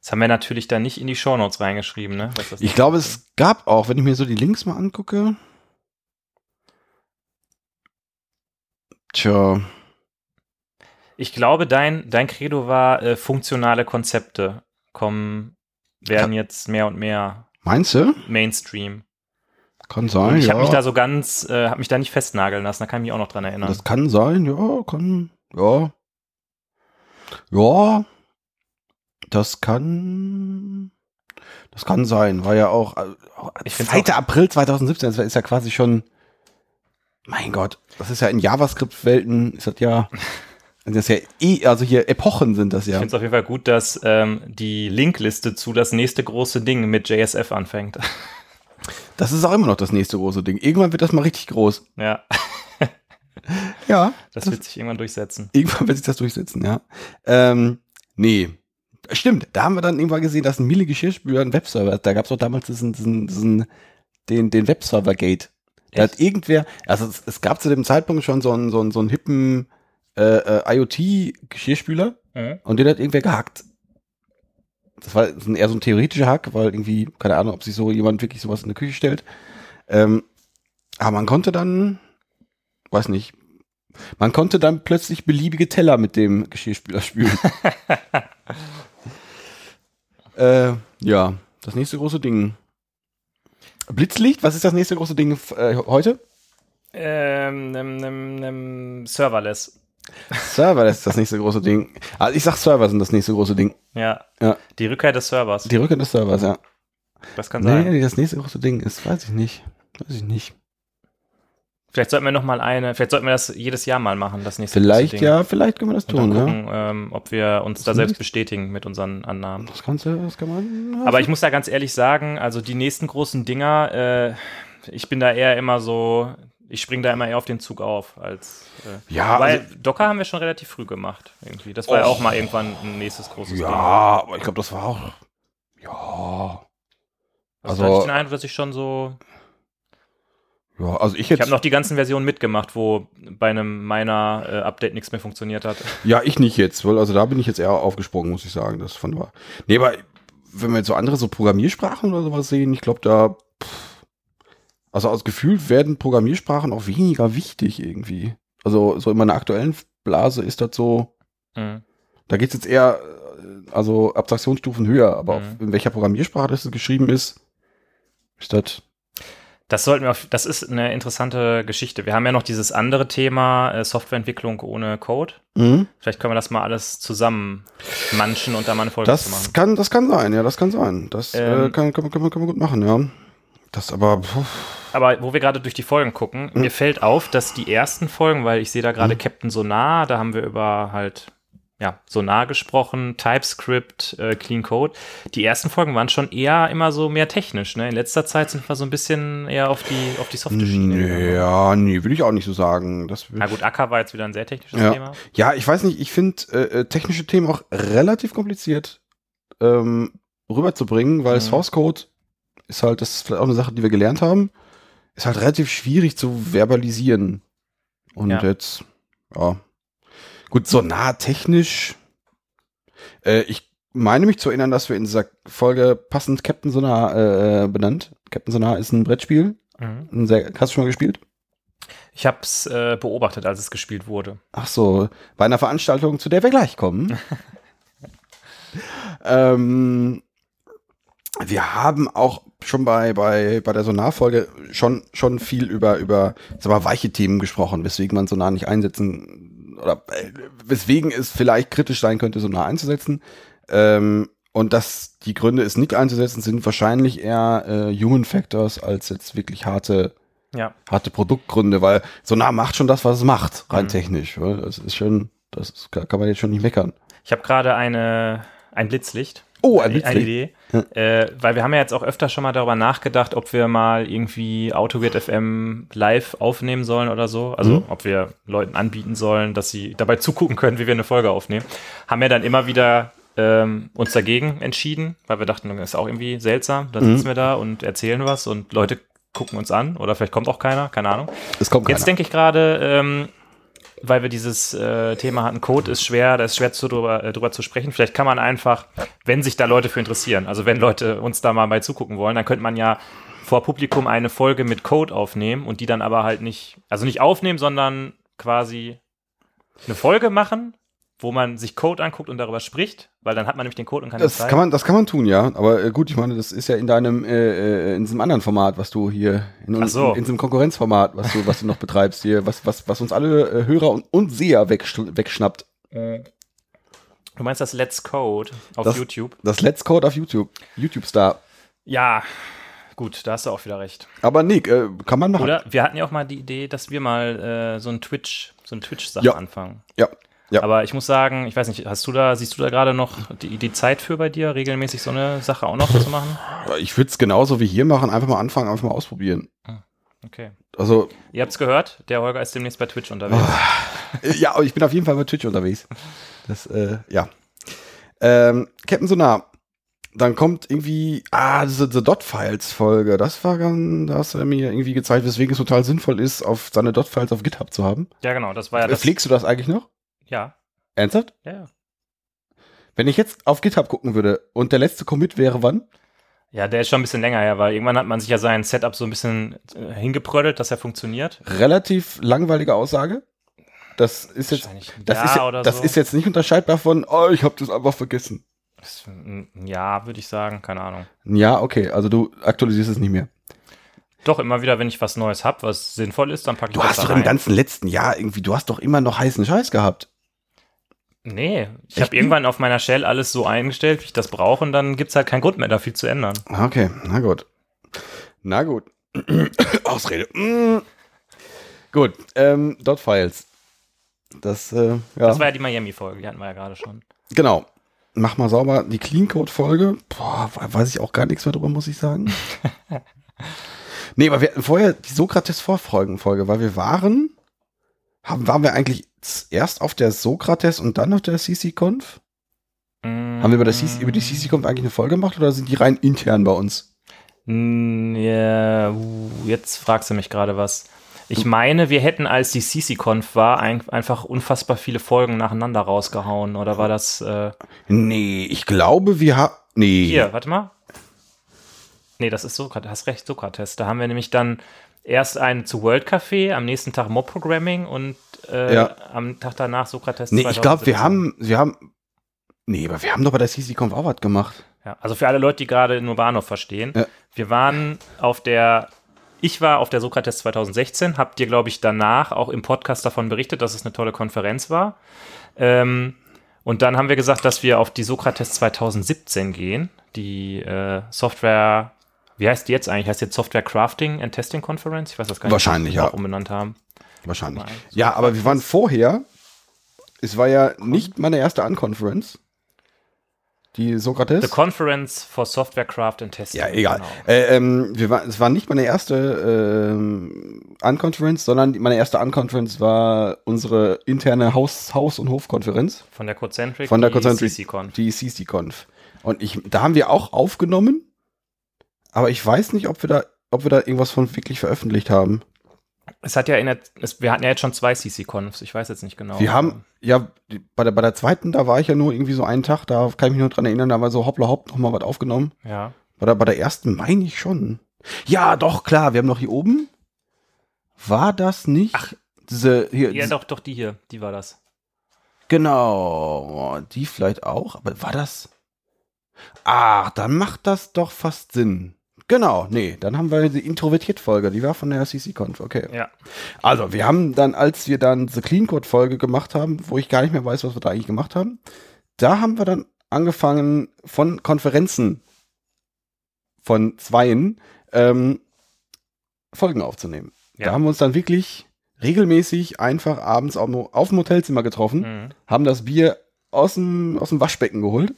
A: das haben wir natürlich da nicht in die Shownotes reingeschrieben, ne?
B: Ich glaube, es gab auch, wenn ich mir so die Links mal angucke. Tja,
A: Ich glaube, dein, dein Credo war, äh, funktionale Konzepte kommen, werden jetzt mehr und mehr
B: meinst du?
A: Mainstream.
B: Kann
A: Und
B: sein,
A: ich
B: ja.
A: habe mich da so ganz, äh, habe mich da nicht festnageln lassen, da kann ich mich auch noch dran erinnern.
B: das kann sein, ja, kann, ja. Ja, das kann, das kann sein, war ja auch, äh,
A: Ich find's
B: 2. April 2017, das ist ja quasi schon, mein Gott, das ist ja in JavaScript-Welten, ist das ja, das ist ja eh, also hier Epochen sind das
A: Ich
B: ja.
A: finde es auf jeden Fall gut, dass ähm, die Linkliste zu das nächste große Ding mit JSF anfängt.
B: Das ist auch immer noch das nächste große Ding. Irgendwann wird das mal richtig groß.
A: ja,
B: Ja.
A: das wird sich irgendwann durchsetzen.
B: Irgendwann wird sich das durchsetzen, ja. Ähm, nee. Stimmt, da haben wir dann irgendwann gesehen, dass ein Miele Geschirrspüler ein Webserver, da gab es doch damals diesen, diesen, diesen den, den Webserver-Gate. Da hat irgendwer, also es, es gab zu dem Zeitpunkt schon so einen, so einen, so einen hippen äh, äh, IoT-Geschirrspüler
A: Mhm.
B: und den hat irgendwer gehackt. Das war ein- eher so ein theoretischer Hack, weil irgendwie, keine Ahnung, ob sich so jemand wirklich sowas in die Küche stellt. Ähm, aber man konnte dann, weiß nicht, man konnte dann plötzlich beliebige Teller mit dem Geschirrspüler spülen. äh, ja, das nächste große Ding. Blitzlicht, was ist das nächste große Ding äh, heute?
A: Ähm, nem, nem, serverless.
B: Server ist das nächste große Ding. Also ich sag Server sind das nächste große Ding.
A: Ja.
B: Ja.
A: Die Rückkehr des Servers.
B: Die Rückkehr des Servers, ja.
A: Das kann sein.
B: Nee, das nächste große Ding ist, weiß ich nicht. Weiß ich nicht.
A: Vielleicht sollten wir noch mal eine, vielleicht sollten wir das jedes Jahr mal machen, das nächste
B: Vielleicht, ja, vielleicht können wir das tun, ja.
A: gucken, ähm, ob wir uns da
B: Das
A: selbst
B: nächste-
A: bestätigen mit unseren Annahmen.
B: Das kannst du, das kann man.
A: Aber ich muss da ganz ehrlich sagen, also die nächsten großen Dinger, äh, ich bin da eher immer so, ich spring da immer eher auf den Zug auf, als äh,
B: Ja,
A: weil
B: also-
A: Docker haben wir schon relativ früh gemacht, irgendwie. Das war ja
B: Och.
A: auch mal irgendwann ein nächstes großes
B: ja,
A: Ding.
B: aber ich glaube, das war auch. Ja.
A: Also, da hatte ich
B: Also,
A: den Eindruck, dass ich schon so.
B: Ja, also ich
A: Ich habe noch die ganzen Versionen mitgemacht, wo bei einem meiner äh, Update nichts mehr funktioniert hat.
B: Ja, ich nicht jetzt, weil also da bin ich jetzt eher aufgesprungen, muss ich sagen. Das von war. Nee, aber wenn wir jetzt so andere so Programmiersprachen oder sowas sehen, ich glaube da. Pff, also aus Gefühl werden Programmiersprachen auch weniger wichtig irgendwie. Also so in meiner aktuellen Blase ist das so.
A: Mhm.
B: Da geht's jetzt eher, äh, also Abstraktionsstufen höher, aber
A: Mhm.
B: auf, in welcher Programmiersprache das geschrieben ist, ist das.
A: Das sollten wir auf, das ist eine interessante Geschichte. Wir haben ja noch dieses andere Thema, äh, Softwareentwicklung ohne Code.
B: Mhm.
A: Vielleicht können wir das mal alles zusammen manchen und da mal eine Folge zu
B: Das
A: machen.
B: kann, das kann sein, ja, das kann sein. Das äh,
A: Ähm,
B: kann, kann, kann, man, kann man gut machen, ja. Das aber, puh,
A: Aber wo wir gerade durch die Folgen gucken,
B: Mhm.
A: mir fällt auf, dass die ersten Folgen, weil ich sehe da gerade
B: Mhm.
A: Captain Sonar, da haben wir über halt ja, Sonar gesprochen, TypeScript, äh, Clean Code. Die ersten Folgen waren schon eher immer so mehr technisch. Ne? In letzter Zeit sind wir so ein bisschen eher auf die, auf die softe Schiene.
B: ja, nee, würde ich auch nicht so sagen. Das,
A: Na gut, Acker war jetzt wieder ein sehr technisches
B: Ja.
A: Thema.
B: ja, ich weiß nicht, ich finde äh, äh, technische Themen auch relativ kompliziert ähm, rüberzubringen, weil
A: Mhm.
B: Source Code ist halt, das ist vielleicht auch eine Sache, die wir gelernt haben, ist halt relativ schwierig zu verbalisieren. Und
A: Ja.
B: jetzt, ja. Gut, so nah technisch. Äh, ich meine mich zu erinnern, dass wir in dieser Folge passend Captain Sonar äh, benannt. Captain Sonar ist ein Brettspiel.
A: Mhm.
B: Ein sehr, hast du schon mal gespielt?
A: Ich habe es äh, beobachtet, als es gespielt wurde.
B: Ach so, bei einer Veranstaltung, zu der wir gleich kommen. ähm, wir haben auch schon bei, bei, bei der Sonar-Folge schon, schon viel über, über sag mal, weiche Themen gesprochen, weswegen man Sonar nicht einsetzen oder äh, weswegen es vielleicht kritisch sein könnte, Sonar einzusetzen. Ähm, und dass die Gründe, es nicht einzusetzen, sind wahrscheinlich eher äh, Human Factors als jetzt wirklich harte
A: Ja.
B: harte Produktgründe, weil Sonar macht schon das, was es macht, rein
A: Mhm.
B: technisch. Das ist schon, das ist, kann kann man jetzt schon nicht meckern.
A: Ich habe gerade eine, ein Blitzlicht.
B: Oh, ein
A: Eine- Eine. Idee. Äh, weil wir haben ja jetzt auch öfter schon mal darüber nachgedacht, ob wir mal irgendwie AutoWeird FM live aufnehmen sollen oder so. Also
B: Mhm.
A: ob wir Leuten anbieten sollen, dass sie dabei zugucken können, wie wir eine Folge aufnehmen. Haben wir dann immer wieder ähm, uns dagegen entschieden, weil wir dachten, das ist auch irgendwie seltsam. Dann
B: Mhm.
A: sitzen wir da und erzählen was und Leute gucken uns an oder vielleicht kommt auch keiner, keine Ahnung.
B: Es kommt
A: Jetzt
B: keiner.
A: denke ich gerade, ähm, weil wir dieses äh, Thema hatten, Code ist schwer, da ist schwer zu, drüber, äh, drüber zu sprechen. Vielleicht kann man einfach, wenn sich da Leute für interessieren, also wenn Leute uns da mal bei zugucken wollen, dann könnte man ja vor Publikum eine Folge mit Code aufnehmen und die dann aber halt nicht, also nicht aufnehmen, sondern quasi eine Folge machen, wo man sich Code anguckt und darüber spricht, weil dann hat man nämlich den Code und kann
B: das
A: zeigen.
B: kann man, das kann man tun, ja. Aber äh, gut, ich meine, das ist ja in deinem, äh, äh, in diesem anderen Format, was du hier, in,
A: Ach so.
B: in, in diesem Konkurrenzformat, was du, was du noch betreibst hier, was, was, was uns alle äh, Hörer und, und Seher wegsch- wegschnappt.
A: du meinst das Let's Code auf
B: Das-
A: YouTube?
B: Das Let's Code auf YouTube. YouTube Star.
A: Ja, gut, da hast du auch wieder recht.
B: Aber Nick, äh, kann man machen.
A: Oder wir hatten ja auch mal die Idee, dass wir mal äh, so ein Twitch, so ein Twitch-Sache
B: Ja.
A: anfangen.
B: Ja. Ja.
A: Aber ich muss sagen, ich weiß nicht, hast du da, siehst du da gerade noch die, die Zeit für bei dir, regelmäßig so eine Sache auch noch zu machen?
B: Ich würde es genauso wie hier machen, einfach mal anfangen, einfach mal ausprobieren.
A: Okay.
B: Also,
A: Ihr habt's gehört, der Holger ist demnächst bei Twitch unterwegs.
B: Äh, Ja, ich bin auf jeden Fall bei Twitch unterwegs. Das, äh, ja. Ähm, Captain Sonar. Dann kommt irgendwie, ah, diese The Dot-Files-Folge. Das war ganz, da hast du mir irgendwie gezeigt, weswegen es total sinnvoll ist, auf seine Dot-Files auf GitHub zu haben.
A: Ja, genau, das war ja
B: Äh,
A: das.
B: Pflegst du das eigentlich noch?
A: Ja,
B: Ernsthaft?
A: ja, ja.
B: Wenn ich jetzt auf GitHub gucken würde und der letzte Commit wäre wann?
A: Ja, der ist schon ein bisschen länger her, weil irgendwann hat man sich ja sein Setup so ein bisschen äh, hingeprödelt, dass er funktioniert.
B: Relativ langweilige Aussage. Das ist jetzt, das,
A: Jahr
B: ist, ja-
A: oder
B: das
A: so.
B: ist jetzt nicht unterscheidbar von, oh, ich habe das einfach vergessen.
A: Das- ein Jahr, würde ich sagen, keine Ahnung.
B: Ja, okay, also du aktualisierst es nicht mehr.
A: Doch, immer wieder, wenn ich was Neues habe, was sinnvoll ist, dann packe ich
B: Du
A: das
B: hast
A: da
B: doch im
A: rein.
B: ganzen letzten Jahr irgendwie, du hast doch immer noch heißen Scheiß gehabt.
A: Nee, ich habe irgendwann auf meiner Shell alles so eingestellt, wie ich das brauche und dann gibt's halt keinen Grund mehr, da viel zu ändern.
B: Okay, na gut. Na gut. Ausrede. Mm. Gut, ähm, Dot Files. Das, äh, ja,
A: Das war ja die Miami-Folge, die hatten wir ja gerade schon.
B: genau. Mach mal sauber die Clean Code Folge. Boah, weiß ich auch gar nichts mehr drüber, muss ich sagen. nee, aber wir hatten vorher die Sokrates Vorfolgen Folge, weil wir waren, haben, waren wir eigentlich erst auf der Sokrates und dann auf der CC-Conf? Haben wir über, CC, über die CC-Conf eigentlich eine Folge gemacht oder sind die rein intern bei uns?
A: Mm, uh, jetzt fragst du mich gerade was. Ich meine, wir hätten, als die CC-Conf war, ein, einfach unfassbar viele Folgen nacheinander rausgehauen. Oder war das äh,
B: Nee, ich glaube, wir haben. Nee.
A: hier? Warte mal. Nee, das ist Sokrates. Hast recht, Sokrates. Da haben wir nämlich dann erst einen zu World Café, am nächsten Tag Mob Programming und äh,
B: Ja.
A: am Tag danach Sokrates.
B: Nee, ich glaube, wir
A: 2017.
B: haben, wir haben. Nee, aber wir haben doch bei der CC-Conf auch was gemacht.
A: Ja, also für alle Leute, die gerade nur Bahnhof verstehen,
B: Ja.
A: wir waren auf der, ich war auf der Sokrates 2016, habt ihr, glaube ich, danach auch im Podcast davon berichtet, dass es eine tolle Konferenz war. Ähm, und dann haben wir gesagt, dass wir auf die Sokrates 2017 gehen, die äh, Software, wie heißt die jetzt eigentlich? Heißt jetzt Software Crafting and Testing Conference? Ich weiß das gar nicht,
B: Wahrscheinlich, ja.
A: auch umbenannt haben.
B: Wahrscheinlich. Ja, aber wir waren vorher. Es war ja nicht meine erste Unconference. Die Sokrates.
A: The Conference for Software Craft and Testing.
B: Ja, egal.
A: Genau.
B: Äh, ähm, wir war, es war nicht meine erste ähm, Unconference, sondern die- meine erste Unconference war unsere interne Haus-, Haus und Hofkonferenz,
A: Von der Cocentric,
B: Von der
A: die
B: Cocentric. Die CC-Conf. Und ich, da haben wir auch aufgenommen, aber ich weiß nicht, ob wir da, ob wir da irgendwas von wirklich veröffentlicht haben.
A: Es hat ja in der, es, wir hatten ja jetzt schon zwei CC-Confs, ich weiß jetzt nicht genau.
B: Wir haben, ja, bei der, bei der zweiten, da war ich ja nur irgendwie so einen Tag, da kann ich mich nur dran erinnern, da war so hoppla hopp noch mal was aufgenommen.
A: Ja.
B: Bei der, bei der ersten meine ich schon. Ja, doch, klar, wir haben noch hier oben. War das nicht?
A: Ach.
B: diese, hier,
A: Ja, doch, doch, die hier, die war das.
B: genau, die vielleicht auch, aber war das? Ach, dann macht das doch fast Sinn. Genau, nee, dann haben wir die Introvertiert-Folge, die war von der CC-Conf, okay.
A: Ja.
B: Also, wir haben dann, als wir dann diese Clean Code-Folge gemacht haben, wo ich gar nicht mehr weiß, was wir da eigentlich gemacht haben, da haben wir dann angefangen von Konferenzen von Zweien ähm, Folgen aufzunehmen.
A: Ja.
B: Da haben wir uns dann wirklich regelmäßig einfach abends auf, dem- auf dem Hotelzimmer getroffen,
A: Mhm.
B: haben das Bier aus dem, aus dem Waschbecken geholt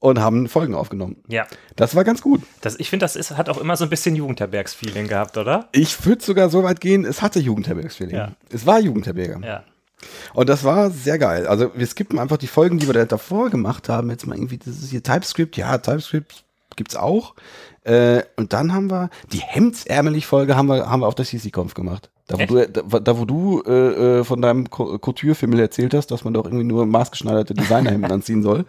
B: und haben Folgen aufgenommen.
A: Ja.
B: Das war ganz gut.
A: Das, ich finde, das ist, hat auch immer so ein bisschen Jugendherbergs-Feeling gehabt, oder?
B: Ich würde sogar so weit gehen, es hatte Jugendherbergsfeeling.
A: Ja.
B: Es war Jugendherberge.
A: Ja.
B: Und das war sehr geil. Also wir skippen einfach die Folgen, die wir da davor gemacht haben. Jetzt mal irgendwie, das ist hier TypeScript. Ja, TypeScript gibt's auch. Äh, und dann haben wir die Hemdsärmelig-Folge haben wir, haben wir auf der CC-Conf gemacht. Da wo
A: Echt?
B: du, da, da wo du äh, äh, von deinem Co- Couture-Fimmel erzählt hast, dass man doch irgendwie nur maßgeschneiderte Designerhemden anziehen soll.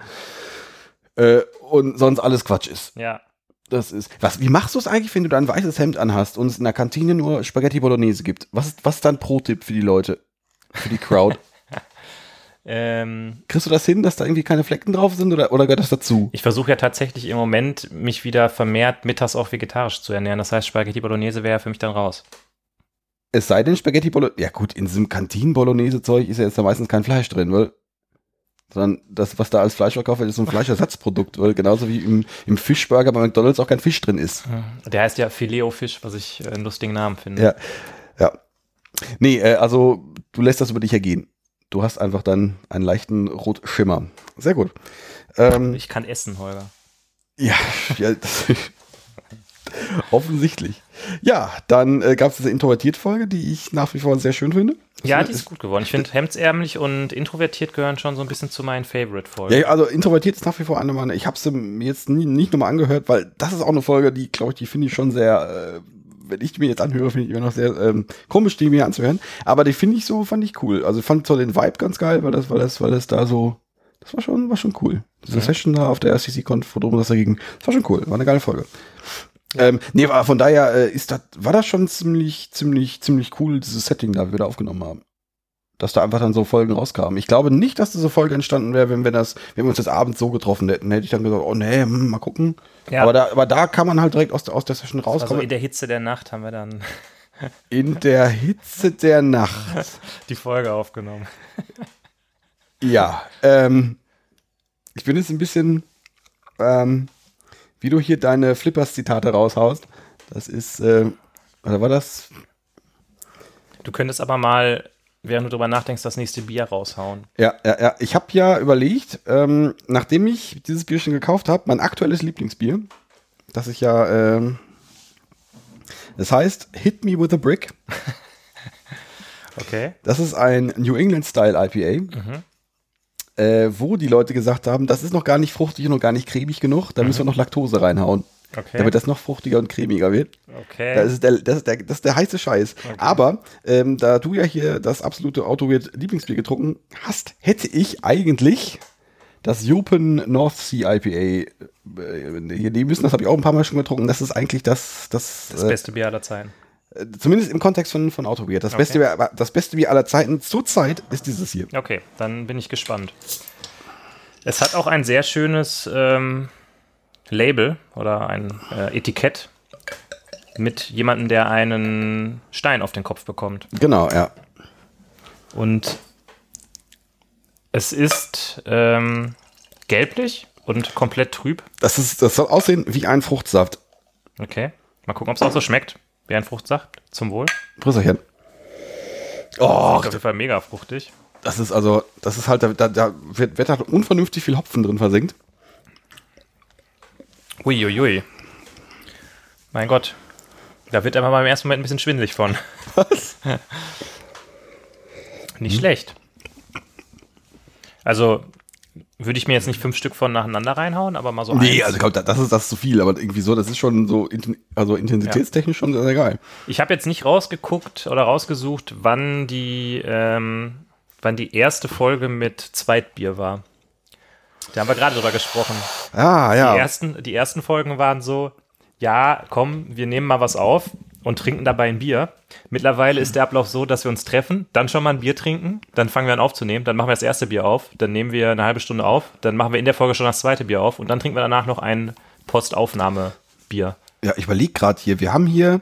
B: Äh, und sonst alles Quatsch ist.
A: Ja.
B: Das ist. Was, wie machst du es eigentlich, wenn du da ein weißes Hemd anhast und es in der Kantine nur Spaghetti Bolognese gibt? Was ist, was ist dein Pro-Tipp für die Leute? Für die Crowd?
A: Ähm,
B: Kriegst du das hin, dass da irgendwie keine Flecken drauf sind oder, oder gehört das dazu?
A: ich versuche ja tatsächlich im Moment, mich wieder vermehrt mittags auch vegetarisch zu ernähren. Das heißt, Spaghetti Bolognese wäre für mich dann raus.
B: Es sei denn Spaghetti Bolognese. Ja gut, in diesem Kantinen-Bolognese-Zeug ist ja jetzt da meistens kein Fleisch drin, weil sondern das, was da als Fleisch verkauft wird, ist so ein Fleischersatzprodukt, weil genauso wie im, im Fischburger bei McDonalds auch kein Fisch drin ist.
A: Der heißt ja Filet-O-Fisch, was ich äh, einen lustigen Namen finde.
B: Ja. Ja. Nee, äh, also du lässt das über dich ergehen. Du hast einfach dann einen leichten Rotschimmer. Sehr gut. Ähm,
A: Ich kann essen, Holger.
B: Ja, ja das, offensichtlich. Ja, dann äh, gab es diese Introvertiert-Folge, die ich nach wie vor sehr schön finde.
A: Ja, die ist gut geworden. Ich finde, hemdsärmlich und introvertiert gehören schon so ein bisschen zu meinen Favorite-Folgen.
B: Ja, also Introvertiert ist nach wie vor eine meiner. Ich habe sie mir jetzt nie, nicht nochmal angehört, weil das ist auch eine Folge, die, glaube ich, die finde ich schon sehr, äh, wenn ich die mir jetzt anhöre, finde ich immer noch sehr ähm, komisch, die mir anzuhören. Aber die finde ich so, fand ich cool. Also ich fand so den Vibe ganz geil, weil das, weil das, weil das da so, Das war schon, war schon cool. Diese Session da auf der RCC-Conf, worum das da ging, das war schon cool. War eine geile Folge. Ähm, nee, von daher äh, ist das, war das schon ziemlich, ziemlich, ziemlich cool, dieses Setting da, wie wir da aufgenommen haben. Dass da einfach dann so Folgen rauskamen. Ich glaube nicht, dass diese Folge entstanden wäre, wenn wir das, wenn wir uns das abends so getroffen hätten. Hätte ich dann gesagt, oh nee, hm, mal gucken.
A: Ja.
B: Aber da, aber da kann man halt direkt aus, der- aus der Session
A: Also
B: rauskommen.
A: in der Hitze der Nacht haben wir dann
B: in der Hitze der Nacht.
A: die Folge aufgenommen.
B: Ja, ähm, ich bin jetzt ein bisschen, ähm, wie du hier deine Flippers-Zitate raushaust. Das ist, äh, oder war das?
A: Du könntest aber mal, während du drüber nachdenkst, das nächste Bier raushauen.
B: Ja, ja, ja. Ich habe ja überlegt, ähm, nachdem ich dieses Bier schon gekauft habe, mein aktuelles Lieblingsbier, das ich ja, ähm, das heißt Hit Me With a Brick.
A: Okay.
B: Das ist ein New England Style IPA, äh, wo die Leute gesagt haben, das ist noch gar nicht fruchtig und noch gar nicht cremig genug, da müssen wir noch Laktose reinhauen,
A: Okay.
B: damit das noch fruchtiger und cremiger wird.
A: okay.
B: Das ist der, das ist der, das ist der heiße Scheiß. Aber ähm, da du ja hier das absolute Autoweird Lieblingsbier getrunken hast, hätte ich eigentlich das Jopen North Sea IPA äh, hier nehmen müssen. Das habe ich auch ein paar Mal schon getrunken. Das ist eigentlich das, das,
A: das beste Bier aller Zeiten.
B: Zumindest im Kontext von, von Autoweird. Das, beste Bier, das beste Bier aller Zeiten zurzeit ist dieses hier.
A: Okay, dann bin ich gespannt. Es hat auch ein sehr schönes ähm, Label oder ein äh, Etikett mit jemandem, der einen Stein auf den Kopf bekommt.
B: Genau, ja.
A: Und es ist ähm, gelblich und komplett trüb.
B: Das, ist, das soll aussehen wie ein Fruchtsaft.
A: Okay. Mal gucken, ob es auch so schmeckt. Wie ein Fruchtsaft. Zum Wohl.
B: Prösterchen.
A: Ist
B: Oh,
A: auf jeden Fall mega fruchtig.
B: das ist also, das ist halt, da, da- wird, wird halt unvernünftig viel Hopfen drin versenkt.
A: Uiuiui. Mein Gott. Da wird aber beim ersten Moment ein bisschen schwindelig von.
B: Was?
A: Nicht schlecht. Also würde ich mir jetzt nicht fünf Stück von nacheinander reinhauen, aber mal so
B: Nee,
A: eins.
B: also glaub, das ist das ist zu viel, aber irgendwie so, das ist schon so, also intensitätstechnisch schon sehr, sehr geil.
A: Ich habe jetzt nicht rausgeguckt oder rausgesucht, wann die, ähm, wann die erste Folge mit Zweitbier war. Da haben wir gerade drüber gesprochen.
B: Ah, ja.
A: Die, ersten, die ersten Folgen waren so, ja, komm, wir nehmen mal was auf und trinken dabei ein Bier. Mittlerweile ist der Ablauf so, dass wir uns treffen, dann schon mal ein Bier trinken, dann fangen wir an aufzunehmen, dann machen wir das erste Bier auf, dann nehmen wir eine halbe Stunde auf, dann machen wir in der Folge schon das zweite Bier auf und dann trinken wir danach noch ein Postaufnahmebier.
B: Ja, ich überlege gerade hier, wir haben hier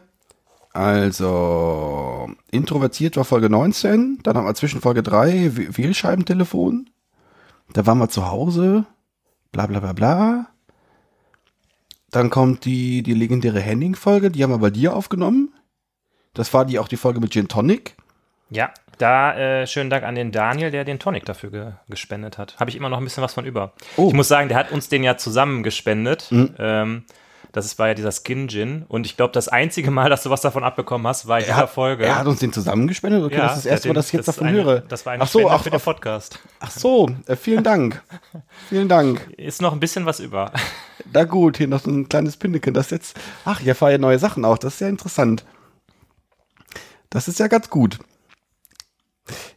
B: also introvertiert war Folge 19, dann haben wir zwischen Folge 3 W- Wählscheibentelefon, da waren wir zu Hause, bla bla bla bla. Dann kommt die, die legendäre Henning-Folge, die haben wir bei dir aufgenommen. Das war die auch die Folge mit Gin Tonic.
A: Ja, da äh, schönen Dank an den Daniel, der den Tonic dafür ge gespendet hat. Habe ich immer noch ein bisschen was von über.
B: Oh.
A: Ich muss sagen, der hat uns den ja zusammen gespendet. Ähm, das ist, war ja dieser Skin Gin. Und ich glaube, das einzige Mal, dass du was davon abbekommen hast, war in dieser
B: hat,
A: Folge.
B: er hat uns den zusammengespendet. Okay, das ist das erste Mal, dass ich jetzt
A: das
B: davon
A: eine,
B: höre.
A: Das war eine
B: Ach so,
A: Spende
B: ach,
A: für den Podcast.
B: ach so, äh, vielen Dank. vielen Dank.
A: Ist noch ein bisschen was über.
B: Na gut, hier noch so ein kleines Pinneken. Das jetzt. Ach, hier fahren ja neue Sachen auch. Das ist ja interessant. Das ist ja ganz gut.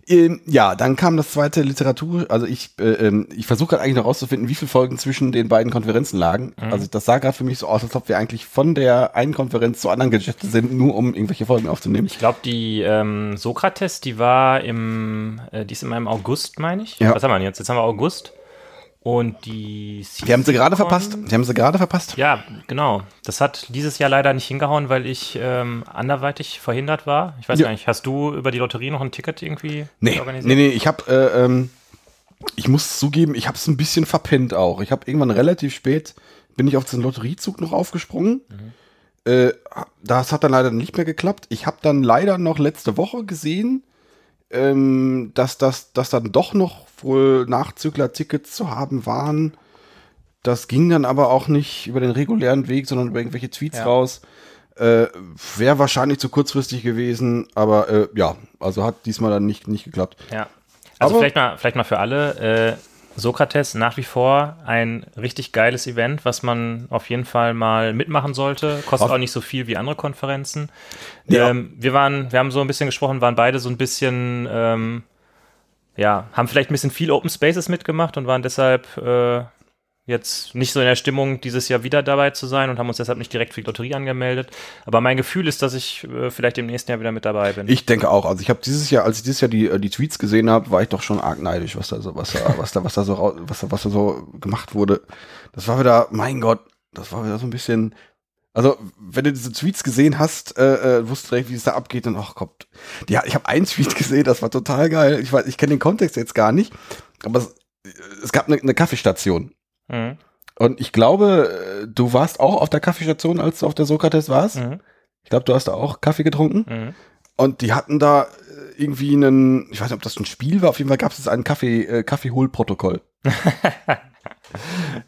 B: Ähm, ja, dann kam das zweite Literatur. Also ich, äh, ähm, ich versuche gerade eigentlich noch rauszufinden, wie viele Folgen zwischen den beiden Konferenzen lagen. Also das sah gerade für mich so aus, als ob wir eigentlich von der einen Konferenz zur anderen gejettet sind, nur um irgendwelche Folgen aufzunehmen.
A: Ich glaube, die ähm, Sokrates, die war im, äh, die ist in meinem August, meine ich.
B: Ja.
A: Was haben wir denn jetzt? Jetzt haben wir August. Und die
B: Wir haben sie gerade
A: Season-
B: verpasst. Wir haben sie gerade verpasst.
A: Ja, genau. Das hat dieses Jahr leider nicht hingehauen, weil ich ähm, anderweitig verhindert war. Ich weiß
B: Ja.
A: gar nicht, hast du über die Lotterie noch ein Ticket irgendwie
B: Nee,
A: organisiert?
B: nee, nee, ich habe, äh, ähm, ich muss zugeben, ich habe es ein bisschen verpennt auch. Ich habe irgendwann relativ spät, bin ich auf diesen Lotteriezug noch aufgesprungen. Äh, das hat dann leider nicht mehr geklappt. Ich habe dann leider noch letzte Woche gesehen, ähm, dass das dass dann doch noch wohl Nachzügler-Tickets zu haben waren. Das ging dann aber auch nicht über den regulären Weg, sondern über irgendwelche Tweets
A: Ja.
B: raus. Äh, Wäre wahrscheinlich zu kurzfristig gewesen, aber äh, ja, also hat diesmal dann nicht, nicht geklappt.
A: Ja. Also
B: Aber-
A: vielleicht mal, vielleicht mal für alle. Äh, Sokrates nach wie vor ein richtig geiles Event, was man auf jeden Fall mal mitmachen sollte. Kostet auch nicht so viel wie andere Konferenzen.
B: Ja.
A: Ähm, wir waren, wir haben so ein bisschen gesprochen, waren beide so ein bisschen, ähm, ja, haben vielleicht ein bisschen viel Open Spaces mitgemacht und waren deshalb äh, jetzt nicht so in der Stimmung, dieses Jahr wieder dabei zu sein und haben uns deshalb nicht direkt für die Lotterie angemeldet. Aber mein Gefühl ist, dass ich äh, vielleicht im nächsten Jahr wieder mit dabei bin.
B: Ich denke auch. Also ich habe dieses Jahr, als ich dieses Jahr die, äh, die Tweets gesehen habe, war ich doch schon arg neidisch, was da so, was da, was da, was da so, was da, was da so gemacht wurde. Das war wieder, mein Gott, das war wieder so ein bisschen. Also, wenn du diese Tweets gesehen hast, äh, äh, wusstest du wie es da abgeht und ach Gott. Ja, ich habe einen Tweet gesehen, das war total geil. Ich weiß, ich kenne den Kontext jetzt gar nicht, aber es, es gab eine, eine Kaffeestation.
A: Mhm.
B: Und ich glaube, äh, du warst auch auf der Kaffeestation, als du auf der Sokrates warst.
A: Mhm.
B: Ich glaube, du hast da auch Kaffee getrunken.
A: Mhm.
B: Und die hatten da äh, irgendwie einen, ich weiß nicht, ob das ein Spiel war, auf jeden Fall gab es ein Kaffee, äh, Kaffeeholprotokoll.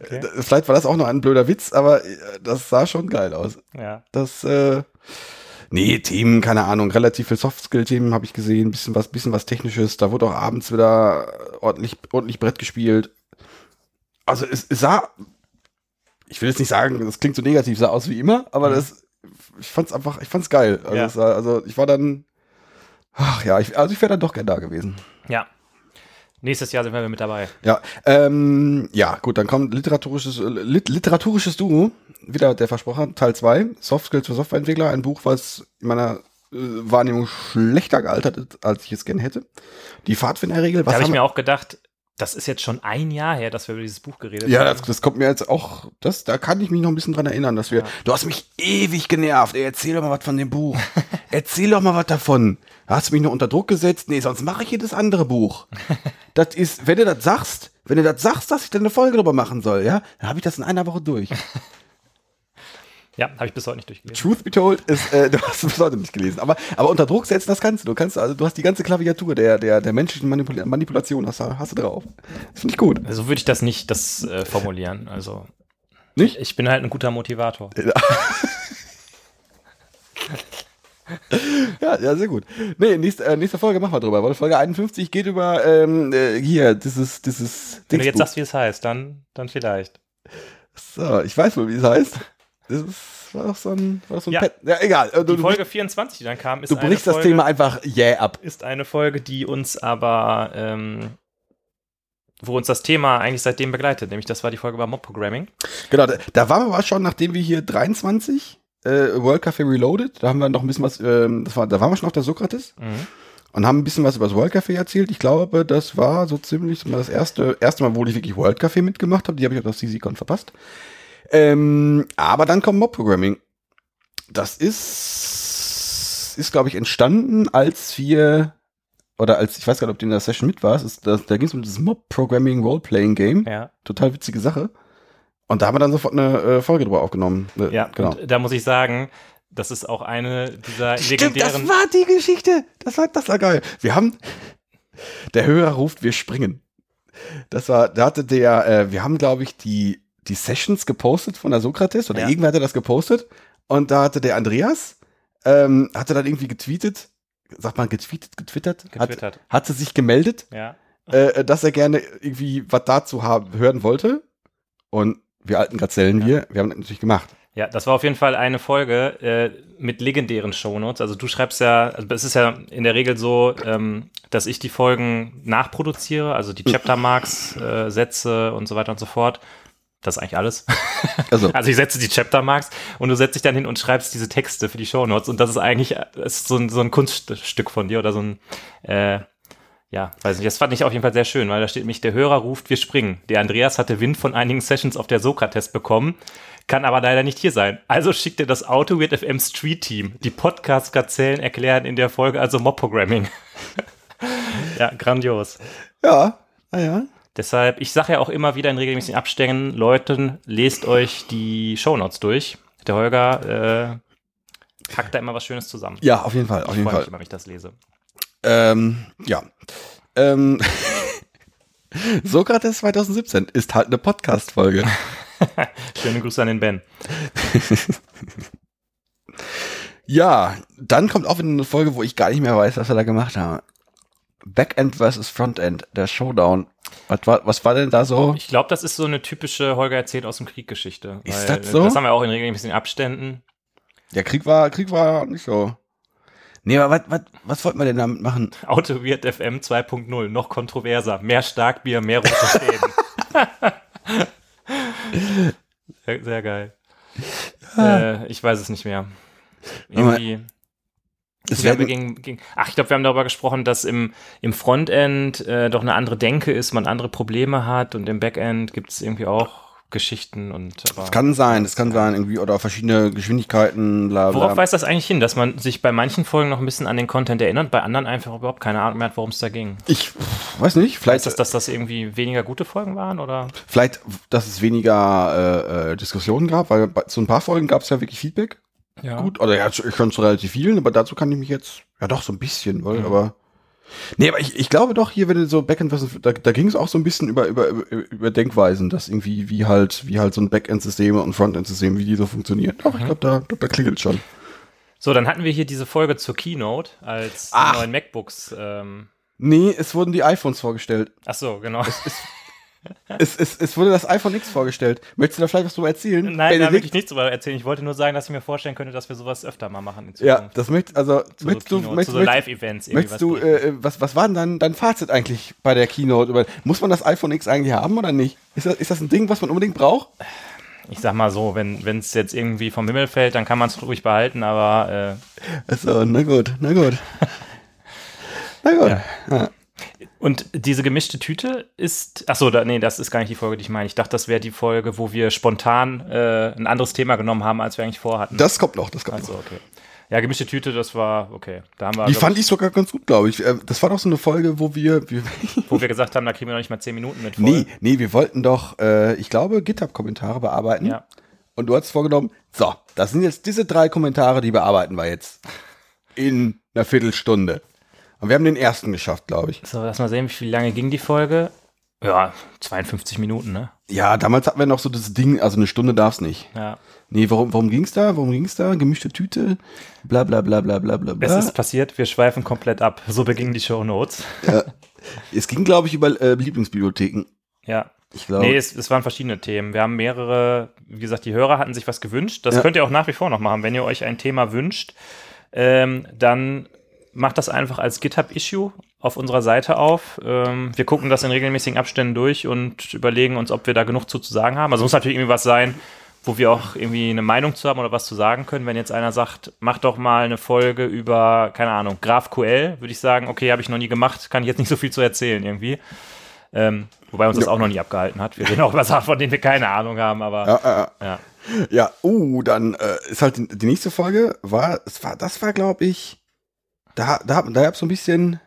A: Okay.
B: Vielleicht war das auch noch ein blöder Witz, aber äh, das sah schon geil aus.
A: Ja.
B: Das, äh, nee, Themen, keine Ahnung, relativ viel Softskill-Themen habe ich gesehen, bisschen was, bisschen was Technisches. Da wurde auch abends wieder ordentlich, ordentlich Brett gespielt. Also es, es sah, ich will jetzt nicht sagen, das klingt so negativ, sah aus wie immer, aber
A: Mhm.
B: das, ich fand's einfach, ich fand's geil. Also,
A: Ja.
B: es war, also ich war dann, ach ja, ich, also ich wäre dann doch gern da gewesen.
A: Ja. Nächstes Jahr sind wir mit dabei.
B: Ja, ähm, ja, gut, dann kommt literaturisches, lit, literaturisches Duo, wieder der Versprochen, Teil 2, Soft Skills für Softwareentwickler, ein Buch, was in meiner äh, Wahrnehmung schlechter gealtert ist, als ich es gerne hätte. Die Pfadfinderregel,
A: Da
B: was
A: habe ich mir auch gedacht, das ist jetzt schon ein Jahr her, dass wir über dieses Buch geredet
B: ja,
A: haben.
B: das, das kommt mir jetzt auch, das, da kann ich mich noch ein bisschen dran erinnern, dass wir,
A: Ja.
B: du hast mich ewig genervt, ey, erzähl doch mal was von dem Buch. erzähl doch mal was davon. Hast du mich noch unter Druck gesetzt? Nee, sonst mache ich hier das andere Buch. das ist, wenn du das sagst, wenn du das sagst, dass ich da eine Folge drüber machen soll, ja, dann habe ich das in einer Woche durch.
A: Ja, habe ich bis heute nicht durchgelesen.
B: Truth be told ist, äh, du hast es bis heute nicht gelesen. Aber, aber unter Druck setzen, das kannst du. Du kannst, also du hast die ganze Klaviatur der, der, der menschlichen Manipula Manipulation, hast, du- hast du drauf. Das finde ich gut.
A: So Also würde ich das nicht das äh, formulieren. Also
B: Nicht?
A: ich bin halt ein guter Motivator.
B: Ja, ja, sehr gut. Nee, nächste, äh, nächste Folge machen wir drüber, weil Folge 51 geht über, ähm, äh, hier, dieses, dieses
A: Wenn du jetzt sagst, wie es heißt, dann, dann vielleicht.
B: So, ich weiß wohl, wie es heißt. Das ist, war doch so ein, war so ein
A: Ja.
B: Pet. Ja, egal. Äh, Du,
A: Die Folge 24, die dann kam, ist
B: du brichst das
A: Folge,
B: Thema einfach yeah ab.
A: ist eine Folge, die uns aber, ähm, wo uns das Thema eigentlich seitdem begleitet, nämlich das war die Folge über Mob-Programming.
B: Genau, da, da waren wir aber schon, nachdem wir hier 23 äh, World Café Reloaded, da haben wir noch ein bisschen was, ähm, das war, da waren wir schon auf der Sokrates
A: Mhm.
B: und haben ein bisschen was über das World Café erzählt. Ich glaube, das war so ziemlich das erste, erste Mal, wo ich wirklich World Café mitgemacht habe. Die habe ich auf der CCCon verpasst. Ähm, aber dann kommt Mob Programming. Das ist, ist glaube ich, entstanden, als wir, oder als, ich weiß gar nicht, ob du in der Session mit warst, ist, das, da ging es um dieses Mob Programming Role-Playing Game.
A: Ja,
B: Total witzige Sache. Und da haben wir dann sofort eine äh, Folge drüber aufgenommen. Äh,
A: ja,
B: genau.
A: da muss ich sagen, das ist auch eine dieser
B: Stimmt, das
A: legendären.
B: war die Geschichte. Das war, das war geil. Wir haben, der Hörer ruft, wir springen. Das war, da hatte der, äh, wir haben, glaube ich, die, die Sessions gepostet von der Sokrates oder
A: Ja.
B: irgendwer hatte das gepostet. Und da hatte der Andreas, ähm, hatte dann irgendwie getweetet, sagt man getweetet, getwittert,
A: Getwittert.
B: Hat, hatte sich gemeldet,
A: ja.
B: äh, dass er gerne irgendwie was dazu haben, hören wollte. Und wir alten Gazellen,
A: Ja.
B: wir, wir haben das natürlich gemacht.
A: Ja, das war auf jeden Fall eine Folge äh, mit legendären Shownotes. Also du schreibst ja, also es ist ja in der Regel so, ähm, dass ich die Folgen nachproduziere, also die Chaptermarks äh, setze und so weiter und so fort. Das ist eigentlich alles.
B: Also,
A: Also ich setze die Chaptermarks und du setzt dich dann hin und schreibst diese Texte für die Shownotes und das ist eigentlich das ist so, ein, so ein Kunststück von dir oder so ein, äh, ja, weiß nicht, das fand ich auf jeden Fall sehr schön, weil da steht nämlich, der Hörer ruft, wir springen. Der Andreas hatte Wind von einigen Sessions auf der Sokrates bekommen, kann aber leider nicht hier sein. Also schickt er das Auto Weird FM Street Team. Die Podcast-Gazellen erklären in der Folge also Mob-Programming. ja, grandios.
B: ja, naja.
A: Deshalb, ich sage ja auch immer wieder in regelmäßigen Abständen, Leuten, lest euch die Shownotes durch. Der Holger äh, packt da immer was Schönes zusammen.
B: Ja, auf jeden Fall, auf
A: ich
B: jeden
A: freue
B: Fall.
A: mich immer, wenn ich das lese.
B: Ähm, ja. Ähm, Sokrates 2017 ist halt eine Podcast-Folge.
A: Schöne Grüße an den Ben.
B: ja, dann kommt auch wieder eine Folge, wo ich gar nicht mehr weiß, was wir da gemacht haben. Backend versus Frontend, der Showdown. Was war, was war denn da so?
A: Ich glaube, das ist so eine typische Holger erzählt aus dem Krieg Geschichte.
B: Ist das so?
A: Das haben wir auch in regelmäßigen Abständen.
B: Der Krieg war, Krieg war nicht so. Nee, aber was, was, was wollten wir denn damit machen?
A: Auto Weird FM 2.0, noch kontroverser. Mehr Starkbier, mehr rote Schäden. sehr, sehr geil. Äh, ich weiß es nicht mehr. Irgendwie.
B: Es werden,
A: gegen, gegen, ach, ich glaube, wir haben darüber gesprochen, dass im, im Frontend äh, doch eine andere Denke ist, man andere Probleme hat und im Backend gibt es irgendwie auch Geschichten und
B: es kann sein, es kann sein, irgendwie, oder verschiedene Geschwindigkeiten, bla, bla.
A: Worauf weist das eigentlich hin, dass man sich bei manchen Folgen noch ein bisschen an den Content erinnert, bei anderen einfach überhaupt keine Ahnung mehr hat, worum es da ging?
B: Ich weiß nicht, vielleicht,
A: das, dass das irgendwie weniger gute Folgen waren oder?
B: vielleicht, dass es weniger äh, äh, Diskussionen gab, weil bei, zu ein paar Folgen gab es ja wirklich Feedback.
A: Ja.
B: Gut, oder ja, schon zu relativ vielen, aber dazu kann ich mich jetzt, ja doch, so ein bisschen, weil,
A: Mhm.
B: aber. Nee, aber ich, ich glaube doch, hier, wenn du so Backend, da, da ging es auch so ein bisschen über, über, über, Denkweisen, dass irgendwie, wie halt, wie halt so ein Backend-System und Frontend-System, wie die so funktionieren. Doch,
A: Mhm.
B: ich glaube, da, da klingelt schon.
A: So, dann hatten wir hier diese Folge zur Keynote, als die
B: Ach.
A: neuen MacBooks. Ähm,
B: Nee, es wurden die iPhones vorgestellt.
A: ach so, genau.
B: es, es, es wurde das iPhone X vorgestellt. Möchtest du da vielleicht was drüber erzählen?
A: Nein, da
B: Benedikt?
A: will ich nichts drüber erzählen. Ich wollte nur sagen, dass ich mir vorstellen könnte, dass wir sowas öfter mal machen in
B: Ja,
A: Zukunft.
B: das möchtest, also,
A: zu
B: möchtest
A: so
B: du, möchtest,
A: zu so Live-Events
B: möchtest
A: was
B: du, äh, was, was war denn dein, dein Fazit eigentlich bei der Keynote? Über, muss man das iPhone X eigentlich haben oder nicht? Ist das, ist das ein Ding, was man unbedingt braucht?
A: Ich sag mal so, wenn es jetzt irgendwie vom Himmel fällt, dann kann man es ruhig behalten, aber äh,
B: Also, na gut, na gut. na gut.
A: Ja.
B: Ja.
A: Und diese gemischte Tüte ist, ach so, da, nee, das ist gar nicht die Folge, die ich meine. Ich dachte, das wäre die Folge, wo wir spontan äh, ein anderes Thema genommen haben, als wir eigentlich vorhatten.
B: Das kommt noch, das kommt
A: also,
B: noch.
A: okay. Ja, gemischte Tüte, das war, okay. Da haben wir,
B: Die
A: glaub
B: fand ich sogar ganz gut, glaube ich. Äh, Das war doch so eine Folge, wo wir, wir
A: wo wir gesagt haben, da kriegen wir noch nicht mal zehn Minuten mit voll.
B: nee, nee, wir wollten doch, äh, ich glaube, GitHub-Kommentare bearbeiten.
A: Ja.
B: Und du hast vorgenommen, so, das sind jetzt diese drei Kommentare, die bearbeiten wir jetzt. In einer Viertelstunde. Und wir haben den ersten geschafft, glaube ich.
A: So, lass mal sehen, wie lange ging die Folge? Ja, 52 Minuten, ne?
B: Ja, damals hatten wir noch so das Ding, also eine Stunde darf's nicht.
A: Ja.
B: Nee, warum, warum ging's da? Warum ging's da? Gemischte Tüte, bla bla bla bla bla bla
A: Es ist passiert, wir schweifen komplett ab. So begingen die Show Notes.
B: Es ging, glaube ich, über äh, Lieblingsbibliotheken.
A: Ja.
B: Ich glaube.
A: Nee, es, es waren verschiedene Themen. Wir haben mehrere, wie gesagt, die Hörer hatten sich was gewünscht. Das
B: Ja.
A: könnt ihr auch nach wie vor noch machen. Wenn ihr euch ein Thema wünscht, ähm, dann macht das einfach als GitHub-Issue auf unserer Seite auf. Ähm, wir gucken das in regelmäßigen Abständen durch und überlegen uns, ob wir da genug zu, zu sagen haben. Also muss natürlich irgendwie was sein, wo wir auch irgendwie eine Meinung zu haben oder was zu sagen können. Wenn jetzt einer sagt, mach doch mal eine Folge über, keine Ahnung, GraphQL, würde ich sagen, okay, habe ich noch nie gemacht, kann ich jetzt nicht so viel zu erzählen irgendwie. Ähm, wobei uns das auch noch nie abgehalten hat. Wir reden auch über Sachen, von denen wir keine Ahnung haben, aber
B: ja, ja, ja.
A: ja.
B: Ja, uh, dann äh, ist halt die, die nächste Folge war, es war, das war, glaube ich, da, da, da gab's so ein bisschen,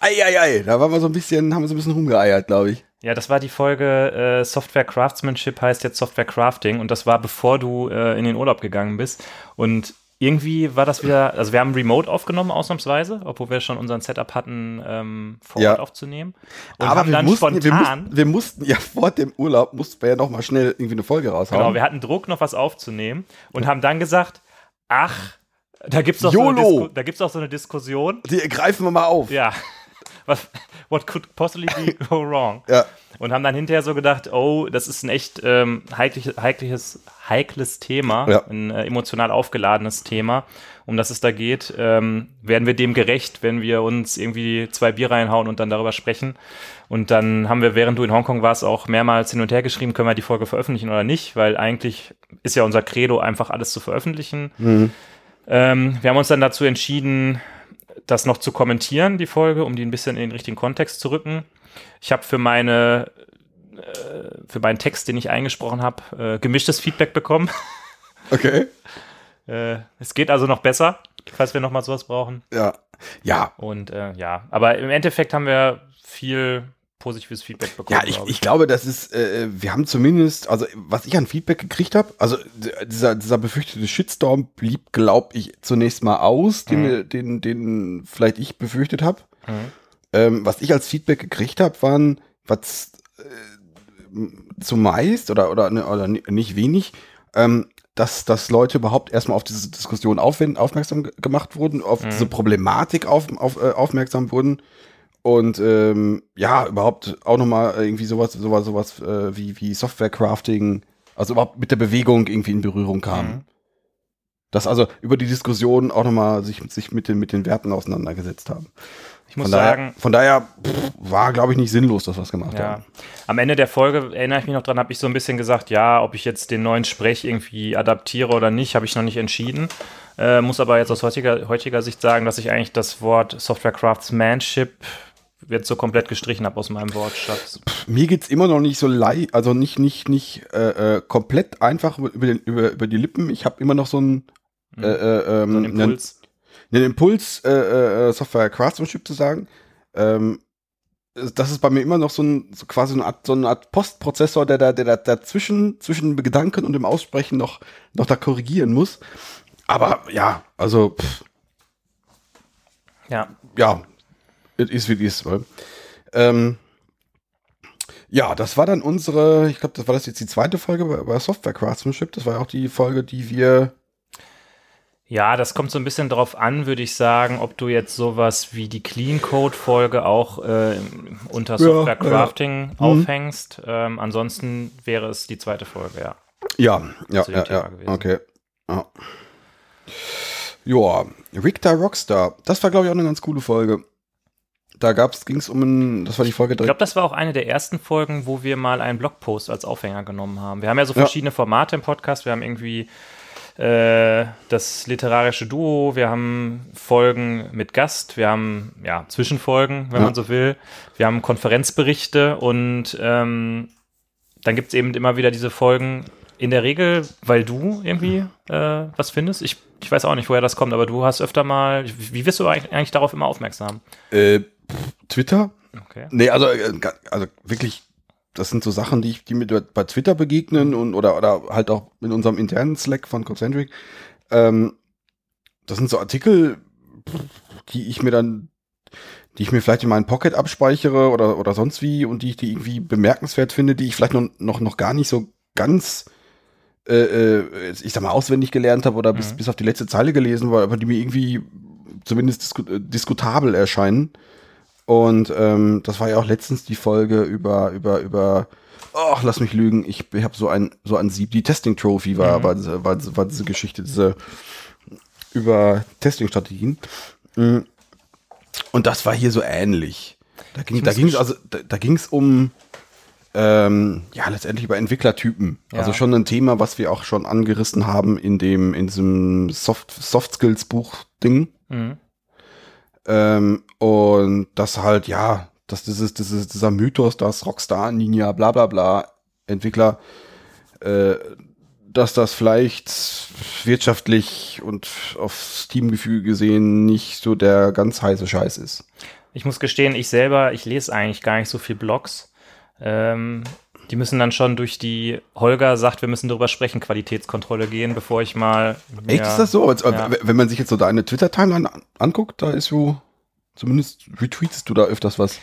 B: ei, ei, ei, da waren wir so ein bisschen, haben wir so ein bisschen rumgeeiert, glaube ich.
A: Ja, das war die Folge äh, Software Craftsmanship heißt jetzt Software Crafting und das war bevor du äh, in den Urlaub gegangen bist. Und irgendwie war das wieder, also wir haben Remote aufgenommen ausnahmsweise, obwohl wir schon unseren Setup hatten, ähm, vor
B: Ja.
A: Ort aufzunehmen. Und
B: Aber wir
A: dann
B: mussten, wir, mussten, wir mussten ja vor dem Urlaub, mussten wir ja noch mal schnell irgendwie eine Folge raushauen.
A: genau, wir hatten Druck, noch was aufzunehmen und haben dann gesagt, ach, da doch, so
B: YOLO.
A: Disku da gibt's doch so eine Diskussion.
B: die greifen wir mal auf.
A: Ja. Was, what could possibly be go wrong?
B: Ja.
A: Und haben dann hinterher so gedacht, oh, das ist ein echt ähm, heikliches, heikliches, heikles Thema,
B: Ja.
A: ein äh, emotional aufgeladenes Thema, um das es da geht. Ähm, werden wir dem gerecht, wenn wir uns irgendwie zwei Bier reinhauen und dann darüber sprechen? Und dann haben wir, während du in Hongkong warst, auch mehrmals hin und her geschrieben, können wir die Folge veröffentlichen oder nicht, weil eigentlich ist ja unser Credo, einfach alles zu veröffentlichen.
B: Mhm.
A: Ähm, wir haben uns dann dazu entschieden, das noch zu kommentieren, die Folge, um die ein bisschen in den richtigen Kontext zu rücken. Ich habe für meine äh, für meinen Text, den ich eingesprochen habe, äh, gemischtes Feedback bekommen.
B: Okay.
A: äh, es geht also noch besser, falls wir noch mal sowas brauchen.
B: Ja. Ja.
A: Und äh, ja, aber im Endeffekt haben wir viel positives Feedback bekommen.
B: Ja, ich, ich glaube, das ist, äh, wir haben zumindest, also was ich an Feedback gekriegt habe, also dieser, dieser befürchtete Shitstorm blieb, glaube ich, zunächst mal aus, den,
A: Mhm.
B: den, den vielleicht ich befürchtet habe.
A: Mhm.
B: Ähm, was ich als Feedback gekriegt habe, waren, was äh, zumeist oder, oder, ne- oder ni- nicht wenig, ähm, dass, dass Leute überhaupt erstmal auf diese Diskussion aufwenden, aufmerksam ge- gemacht wurden, auf
A: Mhm.
B: diese Problematik auf, auf, äh, aufmerksam wurden und ähm, ja, überhaupt auch nochmal irgendwie sowas, sowas, sowas äh, wie, wie Software-Crafting, also überhaupt mit der Bewegung irgendwie in Berührung kamen.
A: Mhm.
B: dass also über die Diskussion auch nochmal sich, sich mit, den, mit den Werten auseinandergesetzt haben.
A: Ich muss
B: Von
A: sagen,
B: daher, von daher pff, war, glaube ich, nicht sinnlos, dass wir es gemacht
A: Ja.
B: haben.
A: Am Ende der Folge erinnere ich mich noch dran, habe ich so ein bisschen gesagt, ja, ob ich jetzt den neuen Sprech irgendwie adaptiere oder nicht, habe ich noch nicht entschieden. Äh, muss aber jetzt aus heutiger, heutiger Sicht sagen, dass ich eigentlich das Wort Software Craftsmanship jetzt so komplett gestrichen habe aus meinem Wortschatz.
B: Mir geht's immer noch nicht so lei, also nicht, nicht, nicht äh, äh, komplett einfach über, den, über, über die Lippen. Ich habe immer noch so einen, äh, äh, ähm,
A: So ein Impuls.
B: einen Impuls, äh, äh, Software Craftsmanship zu sagen. Ähm, das ist bei mir immer noch so ein so quasi eine Art, so eine Art Postprozessor, der da, der da dazwischen, zwischen dem Gedanken und dem Aussprechen noch, noch da korrigieren muss. Aber ja, also pff,
A: Ja,
B: ja, es ist wie es ist. weil, Ähm, ja, das war dann unsere, ich glaube, das war das jetzt die zweite Folge bei, bei Software Craftsmanship. Das war ja auch die Folge, die wir.
A: Ja, das kommt so ein bisschen drauf an, würde ich sagen, ob du jetzt sowas wie die Clean Code Folge auch äh, unter Software
B: ja.
A: Crafting
B: Mhm.
A: aufhängst. Ähm, ansonsten wäre es die zweite Folge, ja.
B: Ja, ja, ja, ja. Okay. Ja. Ja, Richter Rockstar. Das war, glaube ich, auch eine ganz coole Folge. Da gab's, ging's um ein, das war die Folge
A: Ich
B: direkt.
A: glaube, das war auch eine der ersten Folgen, wo wir mal einen Blogpost als Aufhänger genommen haben. Wir haben ja so
B: Ja.
A: verschiedene Formate im Podcast. Wir haben irgendwie äh, das literarische Duo, wir haben Folgen mit Gast, wir haben ja Zwischenfolgen, wenn
B: Ja.
A: man so will. Wir haben Konferenzberichte und ähm, dann gibt es eben immer wieder diese Folgen. In der Regel, weil du irgendwie äh, was findest. Ich, ich weiß auch nicht, woher das kommt, aber du hast öfter mal. Wie wirst du eigentlich darauf immer aufmerksam?
B: Äh, Twitter?
A: Okay.
B: Nee, also, äh, also wirklich, das sind so Sachen, die, ich, die mir bei Twitter begegnen und oder, oder halt auch in unserem internen Slack von Concentric. Ähm, das sind so Artikel, die ich mir dann, die ich mir vielleicht in meinen Pocket abspeichere oder, oder sonst wie und die ich die irgendwie bemerkenswert finde, die ich vielleicht noch, noch, noch gar nicht so ganz, äh, äh, ich sag mal, auswendig gelernt habe oder bis,
A: Mhm.
B: bis auf die letzte Zeile gelesen war, aber die mir irgendwie zumindest disku äh, diskutabel erscheinen. Und ähm, das war ja auch letztens die Folge über, über, über, ach, lass mich lügen, ich habe so ein, so ein Sieb, die Testing Trophy war,
A: Mhm.
B: war, diese, war, war diese Geschichte, diese über Testing-Strategien. Mm. Und das war hier so ähnlich. Da ging
A: gest-
B: also, da, da ging's um ähm, ja letztendlich über Entwicklertypen.
A: Ja.
B: Also schon ein Thema, was wir auch schon angerissen haben in dem in diesem Soft, Soft Skills Buch Ding.
A: Mhm.
B: Ähm, und das halt, ja, dass dieses, dieses, dieser Mythos, dass Rockstar, Ninja, bla bla bla, Entwickler, äh, dass das vielleicht wirtschaftlich und aufs Teamgefühl gesehen nicht so der ganz heiße Scheiß ist.
A: Ich muss gestehen, ich selber, ich lese eigentlich gar nicht so viel Blogs. Ähm, die müssen dann schon durch die, Holger sagt, wir müssen darüber sprechen, Qualitätskontrolle gehen, bevor ich mal.
B: Echt
A: ja,
B: ist das so? Als, äh,
A: ja.
B: Wenn man sich jetzt so deine Twitter-Timeline an- anguckt, da ist so, zumindest retweetest du da öfters was.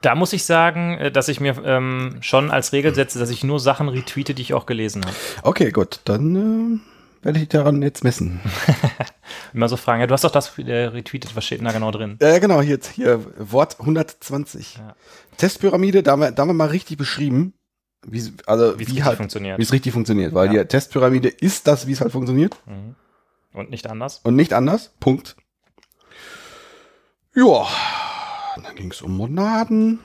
A: Da muss ich sagen, äh, dass ich mir ähm, schon als Regel setze, dass ich nur Sachen retweete, die ich auch gelesen habe.
B: Okay, gut, dann äh, werde ich daran jetzt messen.
A: Immer so fragen, ja, du hast doch das äh, retweetet, was steht denn da genau drin?
B: Ja, genau, hier, hier Wort 120.
A: Ja.
B: Testpyramide, da haben, wir, da haben wir mal richtig beschrieben, wie, also
A: Wie es
B: wie,
A: richtig
B: halt,
A: funktioniert.
B: wie es richtig funktioniert. Weil
A: Ja.
B: die Testpyramide ist das, wie es halt funktioniert
A: Mhm. Und nicht anders?
B: und nicht anders. Punkt. Ja, dann ging es um Monaden.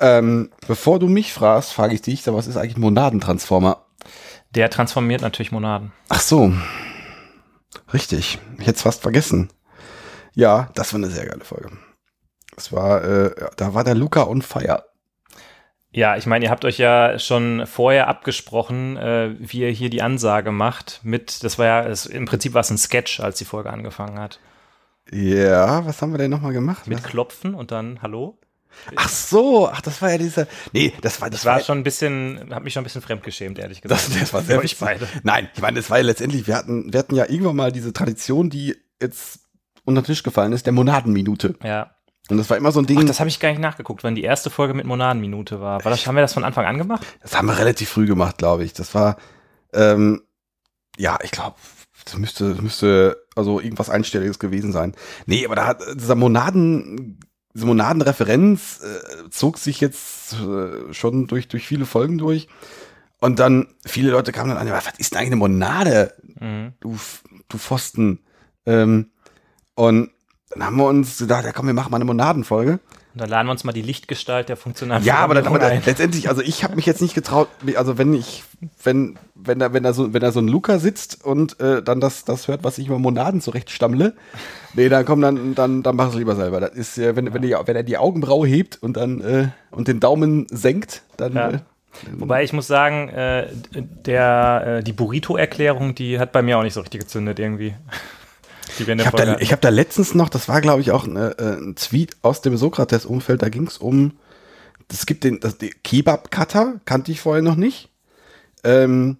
B: Ähm, bevor du mich fragst, frage ich dich, was ist eigentlich ein Monadentransformer?
A: Der transformiert natürlich Monaden.
B: Ach so. Richtig. Ich hätte es fast vergessen. Ja, das war eine sehr geile Folge. Es war, äh, da war der Luca on fire.
A: Ja, ich meine, ihr habt euch ja schon vorher abgesprochen, äh, wie ihr hier die Ansage macht. Mit, das war ja, es, im Prinzip war es ein Sketch, als die Folge angefangen hat.
B: Ja, was haben wir denn nochmal gemacht?
A: Mit
B: Was?
A: Klopfen und dann Hallo.
B: Ach so, ach, das war ja dieser. Nee, das war, das
A: Das war schon ein bisschen, hat mich schon ein bisschen fremdgeschämt, ehrlich gesagt.
B: Das, das war sehr
A: Euch
B: witzig.
A: beide.
B: Nein, ich meine, das war ja letztendlich, wir hatten, wir hatten ja irgendwann mal diese Tradition, die jetzt unter den Tisch gefallen ist, der Monadenminute.
A: Ja.
B: Und das war immer so ein Ding,
A: Ach,
B: das,
A: das habe ich gar nicht nachgeguckt, wann die erste Folge mit Monadenminute war. war das, haben wir das von Anfang an gemacht?
B: haben wir relativ früh gemacht, glaube ich. Das war, ähm, ja, ich glaube, das müsste, das müsste also irgendwas Einstelliges gewesen sein. Nee, aber da hat dieser Monaden, diese Monadenreferenz äh, zog sich jetzt äh, schon durch, durch viele Folgen durch. Und dann, viele Leute kamen dann an, was ist denn eigentlich eine Monade?
A: Mhm.
B: Du, du Pfosten. Ähm, und dann haben wir uns gedacht, ja komm, wir machen mal eine Monadenfolge.
A: Und dann laden wir uns mal die Lichtgestalt der funktionalen
B: Ja, aber, dann, aber dann, letztendlich, also ich habe mich jetzt nicht getraut, also wenn ich, wenn, wenn da, wenn da so, wenn da so ein Luca sitzt und äh, dann das, das hört, was ich über Monaden zurechtstammle, nee, dann komm, dann, dann, dann mach es lieber selber. Das ist, äh, wenn, wenn, die, wenn er die Augenbraue hebt und dann äh, und den Daumen senkt, dann
A: Ja.
B: äh,
A: Wobei ich muss sagen, äh, der, äh, die Burrito-Erklärung, die hat bei mir auch nicht so richtig gezündet irgendwie. Die der
B: Ich habe da, ich hab da letztens noch, das war glaube ich auch eine, äh, ein Tweet aus dem Sokrates-Umfeld, da ging es um, es gibt den, das, Kebab-Cutter, kannte ich vorher noch nicht. Ähm,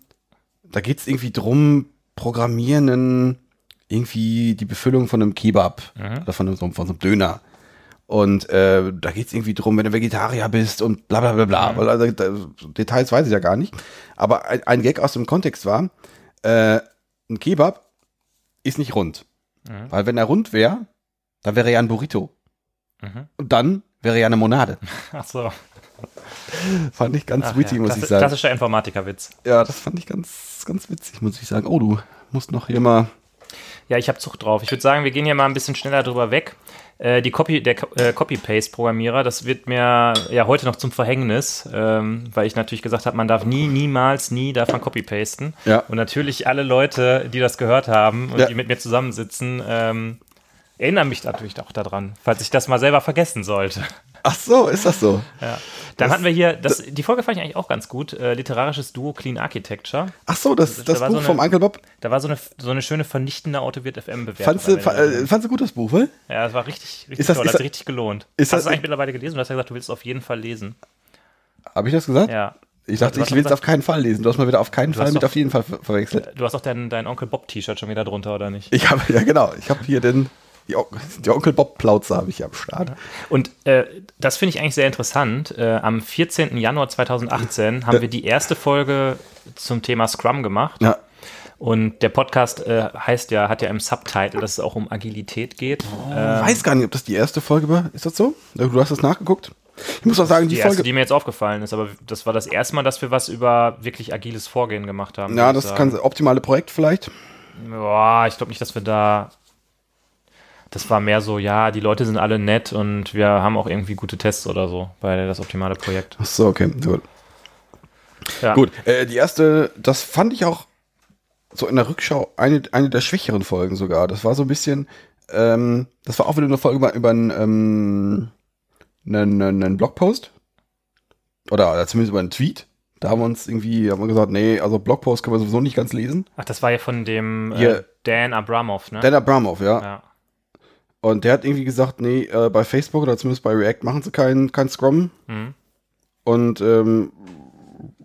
B: da geht es irgendwie drum, programmieren irgendwie die Befüllung von einem Kebab oder von, einem, so- von so einem Döner. Und äh, da geht es irgendwie drum, wenn du Vegetarier bist und bla bla bla bla. Weil, Also, da, Details weiß ich ja gar nicht. Aber ein, ein Gag aus dem Kontext war, äh, ein Kebab ist nicht rund. Weil wenn er rund wäre, dann wäre er ja ein Burrito.
A: Mhm.
B: Und dann wäre er ja eine Monade.
A: Ach so.
B: Fand ich ganz
A: Ach
B: witty,
A: ja,
B: muss ich sagen.
A: Klassischer Informatikerwitz.
B: Ja, das fand ich ganz, ganz witzig, muss ich sagen. Oh, du musst noch hier mal.
A: Ja, ich habe Zucht drauf. Ich würde sagen, wir gehen hier mal ein bisschen schneller drüber weg. Äh, die Copy, der äh, Copy-Paste-Programmierer, das wird mir ja heute noch zum Verhängnis, ähm, weil ich natürlich gesagt habe, man darf nie, niemals, nie darf man Copy-Pasten.
B: Ja.
A: Und natürlich alle Leute, die das gehört haben und
B: Ja.
A: die mit mir zusammensitzen, ähm, erinnern mich natürlich auch daran, falls ich das mal selber vergessen sollte.
B: Ach so, ist das so?
A: Ja. Dann hatten wir hier, das, die Folge fand ich eigentlich auch ganz gut, äh, literarisches Duo Clean Architecture.
B: Ach so, das,
A: Da
B: das
A: war
B: Buch
A: so eine-
B: vom Uncle Bob.
A: Da war so eine, so eine schöne vernichtende Autowirt FM-Bewertung.
B: Fandst du, fa- äh, fandst du gut das Buch, weil?
A: Ja, das war richtig, richtig
B: Ist das-
A: toll.
B: ist
A: hat
B: das-
A: sich richtig gelohnt.
B: ist
A: Hast
B: das-
A: du es eigentlich mittlerweile gelesen? Du hast ja gesagt, du willst es auf jeden Fall lesen.
B: Habe ich das gesagt?
A: Ja.
B: Ich dachte, ich will es auf keinen Fall lesen. Du hast mal wieder auf keinen Fall mit
A: doch-
B: auf jeden Fall ver verwechselt.
A: Du hast auch dein, dein Onkel Bob-T-Shirt schon wieder drunter, oder nicht?
B: Ich habe, ja genau, ich habe hier den, die, On- die Onkel Bob Plauze habe ich am Start.
A: Und äh, das finde ich eigentlich sehr interessant. Äh, am 14. Januar 2018 haben wir die erste Folge zum Thema Scrum gemacht.
B: Ja.
A: Und der Podcast äh, heißt ja, hat ja im Subtitle, dass es auch um Agilität geht.
B: Ich weiß gar nicht, ob das die erste Folge war. Ist das so? Du hast das nachgeguckt? Ich muss auch sagen, die,
A: Die erste,
B: Folge.
A: die mir jetzt aufgefallen ist, aber das war das erste Mal, dass wir was über wirklich agiles Vorgehen gemacht haben.
B: ja, das kann optimale Projekt vielleicht.
A: Boah, ich glaube nicht, dass wir da. Das war mehr so, ja, die Leute sind alle nett und wir haben auch irgendwie gute Tests oder so bei das optimale Projekt.
B: Ach so, okay, gut.
A: Ja.
B: Gut, äh, die erste, das fand ich auch so in der Rückschau eine, eine der schwächeren Folgen sogar. Das war so ein bisschen, ähm, das war auch wieder eine Folge über, über einen, ähm, einen, einen, Blogpost. Oder zumindest über einen Tweet. Da haben wir uns irgendwie, haben wir gesagt, nee, also Blogpost können wir sowieso nicht ganz lesen.
A: Ach, das war ja von dem äh. Dan Abramov, ne?
B: Dan Abramov, ja.
A: ja.
B: Und der hat irgendwie gesagt, nee, äh, bei Facebook oder zumindest bei React machen sie kein, kein Scrum.
A: Mhm.
B: Und ähm,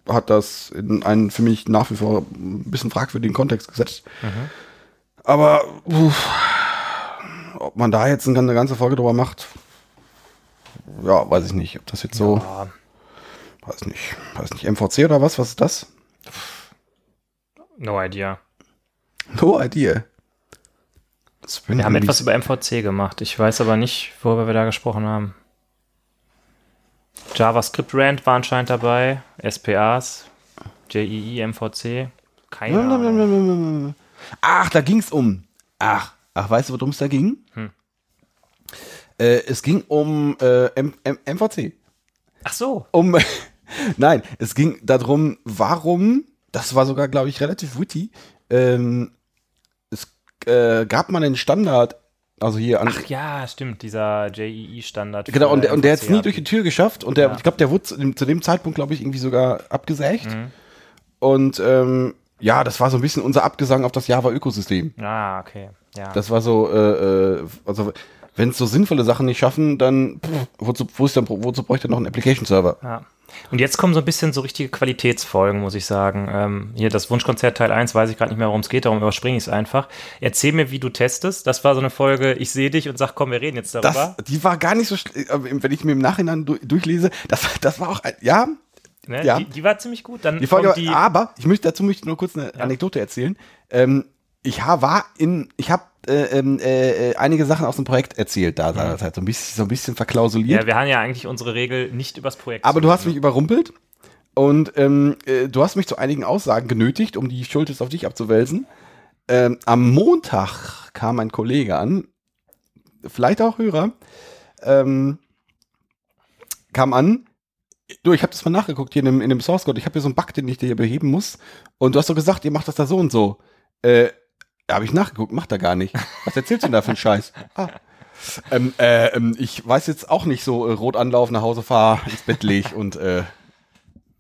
B: hat das in einen für mich nach wie vor ein bisschen fragwürdigen Kontext gesetzt.
A: Mhm.
B: Aber uff, ob man da jetzt eine ganze Folge drüber macht, ja, weiß ich nicht. Ob das jetzt so,
A: Ja.
B: weiß nicht, weiß nicht, MVC oder was? Was ist das?
A: No idea.
B: No idea.
A: Wir haben etwas über MVC gemacht. Ich weiß aber nicht, worüber wir da gesprochen haben. JavaScript Rand war anscheinend dabei, SPAs, JEE, MVC. Keine Ahnung.
B: Ach, da ging's um. Ach, ach, weißt du, worum es da ging?
A: Hm.
B: Äh, es ging um äh, M M MVC.
A: Ach so.
B: Um, nein, es ging darum, warum, das war sogar, glaube ich, relativ witty, ähm, es äh, gab mal einen Standard, also hier an,
A: Ach ja, stimmt, dieser JEE-Standard.
B: genau, und, der- und der hat es nie durch die Tür geschafft und der,
A: Ja.
B: ich glaube, der wurde zu dem, zu dem Zeitpunkt, glaube ich, irgendwie sogar abgesägt.
A: Mhm.
B: Und ähm, ja, das war so ein bisschen unser Abgesang auf das Java-Ökosystem.
A: Ah, okay. Ja.
B: Das war so, äh, äh, also wenn es so sinnvolle Sachen nicht schaffen, dann pff, wozu, wo ist dann, wozu bräuchte noch einen Application-Server?
A: Ja. Und jetzt kommen so ein bisschen so richtige Qualitätsfolgen, muss ich sagen. Ähm, hier das Wunschkonzert Teil 1, weiß ich gerade nicht mehr, worum es geht, darum überspringe ich es einfach. Erzähl mir, wie du testest. Das war so eine Folge, ich sehe dich und sag, komm, wir reden jetzt darüber.
B: Das, die war gar nicht so, schl- äh, wenn ich mir im Nachhinein du, durchlese, das, das war auch, ein, ja,
A: ne?
B: ja.
A: die, die war ziemlich gut. Dann
B: die Folge,
A: die,
B: aber ich möchte dazu möchte ich nur kurz eine Anekdote erzählen. Ähm, ich war in, ich habe äh, ähm, äh, äh, einige Sachen aus dem Projekt erzählt, da das halt so ein bisschen, so ein bisschen verklausuliert.
A: ja, wir haben ja eigentlich unsere Regel nicht übers Projekt
B: Aber du hast mich überrumpelt Und ähm, äh, du hast mich zu einigen Aussagen genötigt, um die Schuld jetzt auf dich abzuwälzen. Ähm, am Montag kam ein Kollege an, vielleicht auch Hörer, ähm, kam an, du, ich habe das mal nachgeguckt hier in dem, in dem Source Code, ich habe hier so einen Bug, den ich dir hier beheben muss. Und du hast so gesagt, ihr macht das da so und so. Äh, da habe ich nachgeguckt, macht er gar nicht. Was erzählst du denn da für einen Scheiß? Ah. Ähm, äh, ähm, ich weiß jetzt auch nicht so, äh, rot anlaufen, nach Hause fahr, ins Bett leg und, äh,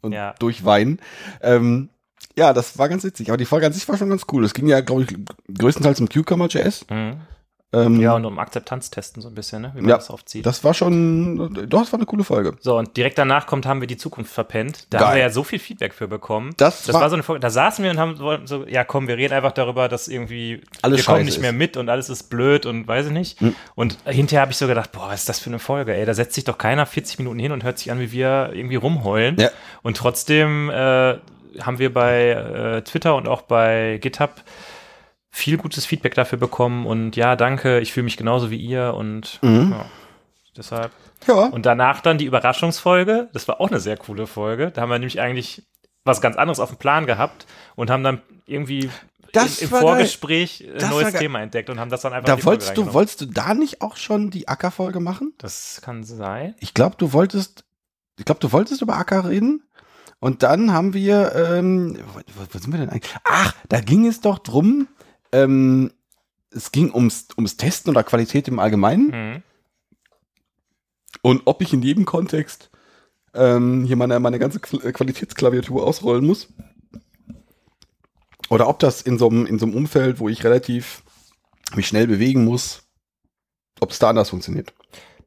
B: und
A: Ja.
B: durchweinen. Ähm, ja, das war ganz witzig. Aber die Folge an sich war schon ganz cool. Es ging ja, glaube ich, größtenteils um Cucumber.js.
A: Mhm.
B: Ähm,
A: Ja, und um Akzeptanz testen so ein bisschen, ne? wie man
B: Ja,
A: das aufzieht.
B: Das war schon, doch, das war eine coole Folge.
A: so, und direkt danach kommt, haben wir die Zukunft verpennt. Da
B: Geil.
A: haben wir ja so viel Feedback für bekommen.
B: Das
A: das
B: war-
A: war, so eine Folge, da saßen wir und haben so, ja komm, wir reden einfach darüber, dass irgendwie
B: Alles
A: wir kommen nicht mehr
B: ist.
A: mit und alles ist blöd und weiß ich nicht.
B: Hm.
A: Und hinterher habe ich so gedacht, boah, was ist das für eine Folge, ey, da setzt sich doch keiner 40 Minuten hin und hört sich an, wie wir irgendwie rumheulen.
B: Ja.
A: Und trotzdem äh, haben wir bei äh, Twitter und auch bei GitHub viel gutes Feedback dafür bekommen und ja, danke, ich fühle mich genauso wie ihr und
B: Mhm.
A: ja, deshalb.
B: Ja.
A: Und danach dann die Überraschungsfolge, das war auch eine sehr coole Folge. Da haben wir nämlich eigentlich was ganz anderes auf dem Plan gehabt und haben dann irgendwie
B: Das
A: im, im Vorgespräch ein neues. Thema entdeckt und haben das dann einfach in
B: Da wolltest du, wolltest du da nicht auch schon die Acker-Folge machen?
A: Das kann sein.
B: Ich glaube, du wolltest, ich glaube, du wolltest über Acker reden. Und dann haben wir, ähm, wo, wo, wo sind wir denn eigentlich? Ach, da ging es doch drum, ähm, es ging ums, ums Testen oder Qualität im Allgemeinen
A: Mhm.
B: und ob ich in jedem Kontext ähm, hier meine, meine ganze äh, Qualitätsklaviatur ausrollen muss. Oder ob das in so einem in so einem Umfeld, wo ich relativ mich schnell bewegen muss, ob es da anders funktioniert.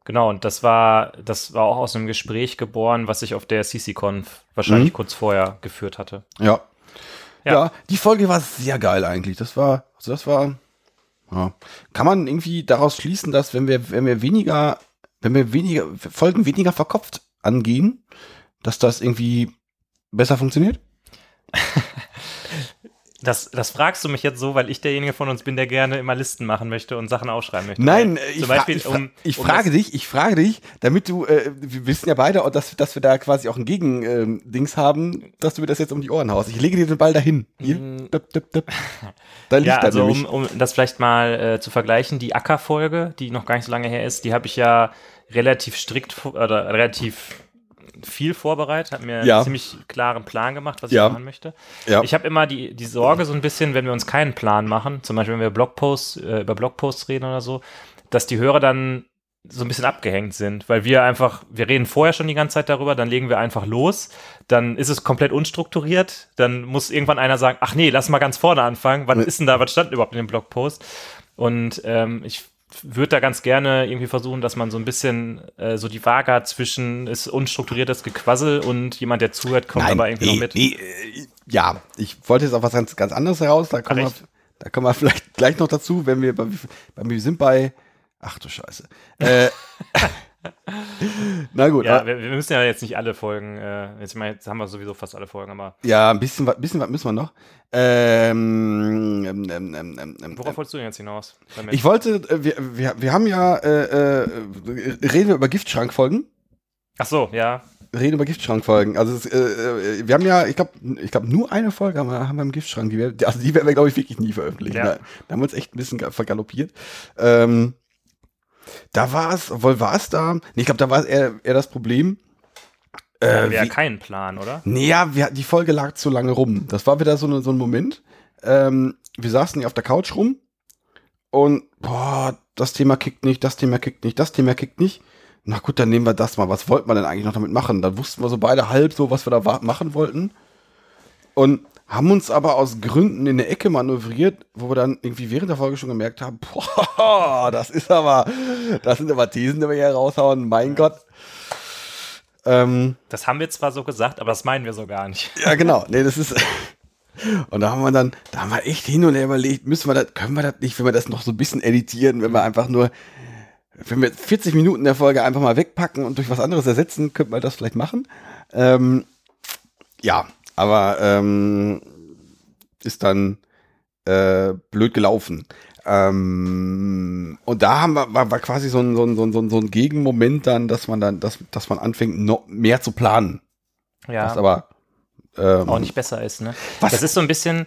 A: Genau, und das war, das war auch aus einem Gespräch geboren, was ich auf der CC-Conf wahrscheinlich
B: Mhm.
A: kurz vorher geführt hatte.
B: Ja. Ja.
A: Ja.
B: die Folge war sehr geil eigentlich. Das war, also das war, ja. Kann man irgendwie daraus schließen, dass wenn wir, wenn wir weniger, wenn wir weniger, Folgen weniger verkopft angehen, dass das irgendwie besser funktioniert?
A: Das, das fragst du mich jetzt so, weil ich derjenige von uns bin, der gerne immer Listen machen möchte und Sachen aufschreiben möchte.
B: Nein,
A: Weil
B: äh, ich, fra
A: Beispiel,
B: ich, fra
A: um,
B: ich
A: um
B: frage dich, ich frage dich, damit du, äh, wir wissen ja beide, dass, dass wir da quasi auch ein Gegen-Dings haben, dass du mir das jetzt um die Ohren haust. Ich lege dir den Ball dahin. Hier.
A: Mm.
B: Dip, dip, dip. Da liegt
A: Ja,
B: er
A: also
B: nämlich.
A: um, um das vielleicht mal äh, zu vergleichen, die Acker-Folge, die noch gar nicht so lange her ist, die habe ich ja relativ strikt oder relativ viel vorbereitet, habe mir
B: Ja.
A: einen ziemlich klaren Plan gemacht, was
B: Ja.
A: ich machen möchte.
B: Ja.
A: Ich habe immer die, die Sorge so ein bisschen, wenn wir uns keinen Plan machen, zum Beispiel wenn wir Blogposts, äh, über Blogposts reden oder so, dass die Hörer dann so ein bisschen abgehängt sind, weil wir einfach, wir reden vorher schon die ganze Zeit darüber, dann legen wir einfach los, dann ist es komplett unstrukturiert, dann muss irgendwann einer sagen, ach nee, lass mal ganz vorne anfangen, was ist denn da, was stand denn überhaupt in dem Blogpost? Und ähm, ich würde da ganz gerne irgendwie versuchen, dass man so ein bisschen äh, so die Waage hat zwischen ist unstrukturiertes Gequassel und jemand, der zuhört, kommt aber irgendwie noch mit.
B: nee, äh, ja, ich wollte jetzt auf was ganz, ganz anderes heraus. Da kommen, wir, da kommen wir vielleicht gleich noch dazu, wenn wir bei, bei wir sind bei. Ach du Scheiße. Äh, na gut,
A: Ja, wir, wir müssen ja jetzt nicht alle Folgen, äh, jetzt, mal, jetzt haben wir sowieso fast alle Folgen, aber
B: ja, ein bisschen, was- bisschen was müssen wir noch. Ähm, ähm, ähm, ähm, ähm, ähm,
A: worauf wolltest du denn jetzt hinaus? damit?
B: ich wollte, äh, wir, wir, wir haben ja, äh, äh, reden wir über Giftschrankfolgen?
A: Ach so, ja.
B: Reden über Giftschrankfolgen. Also es, äh, äh, wir haben ja, ich glaube, ich glaube nur eine Folge haben wir, haben wir im Giftschrank. Die wir, also die werden wir, glaube ich, wirklich nie veröffentlichen.
A: Ja.
B: Da, da haben wir uns echt ein bisschen ga- vergaloppiert. Ähm, da war es, obwohl war es da, nee, ich glaube, da war eher, eher das Problem.
A: Da
B: Äh,
A: haben wir ja keinen Plan, oder?
B: nee, ja, wir, die Folge lag zu lange rum. Das war wieder so, eine, so ein Moment. Ähm, wir saßen hier auf der Couch rum und boah, das Thema kickt nicht, das Thema kickt nicht, das Thema kickt nicht. Na gut, dann nehmen wir das mal. Was wollten wir denn eigentlich noch damit machen? Dann wussten wir so beide halb so, was wir da machen wollten. Und haben uns aber aus Gründen in eine Ecke manövriert, wo wir dann irgendwie während der Folge schon gemerkt haben, boah, das ist aber, das sind aber Thesen, die wir hier raushauen, mein Gott. Ähm,
A: Das haben wir zwar so gesagt, aber das meinen wir so gar nicht.
B: ja, genau. Nee, das ist. Und da haben wir dann, da haben wir echt hin und her überlegt, müssen wir das, können wir das nicht, wenn wir das noch so ein bisschen editieren, wenn wir einfach nur, wenn wir 40 Minuten der Folge einfach mal wegpacken und durch was anderes ersetzen, könnten wir das vielleicht machen. Ähm, ja, aber ähm, ist dann äh, blöd gelaufen. Ähm, und da haben wir, war, war quasi so ein, so, ein, so, ein, so ein Gegenmoment dann, dass man dann, dass, dass man anfängt, noch mehr zu planen.
A: Ja.
B: Was aber Ähm,
A: auch nicht besser ist. Ne?
B: Was-
A: Das ist so ein bisschen,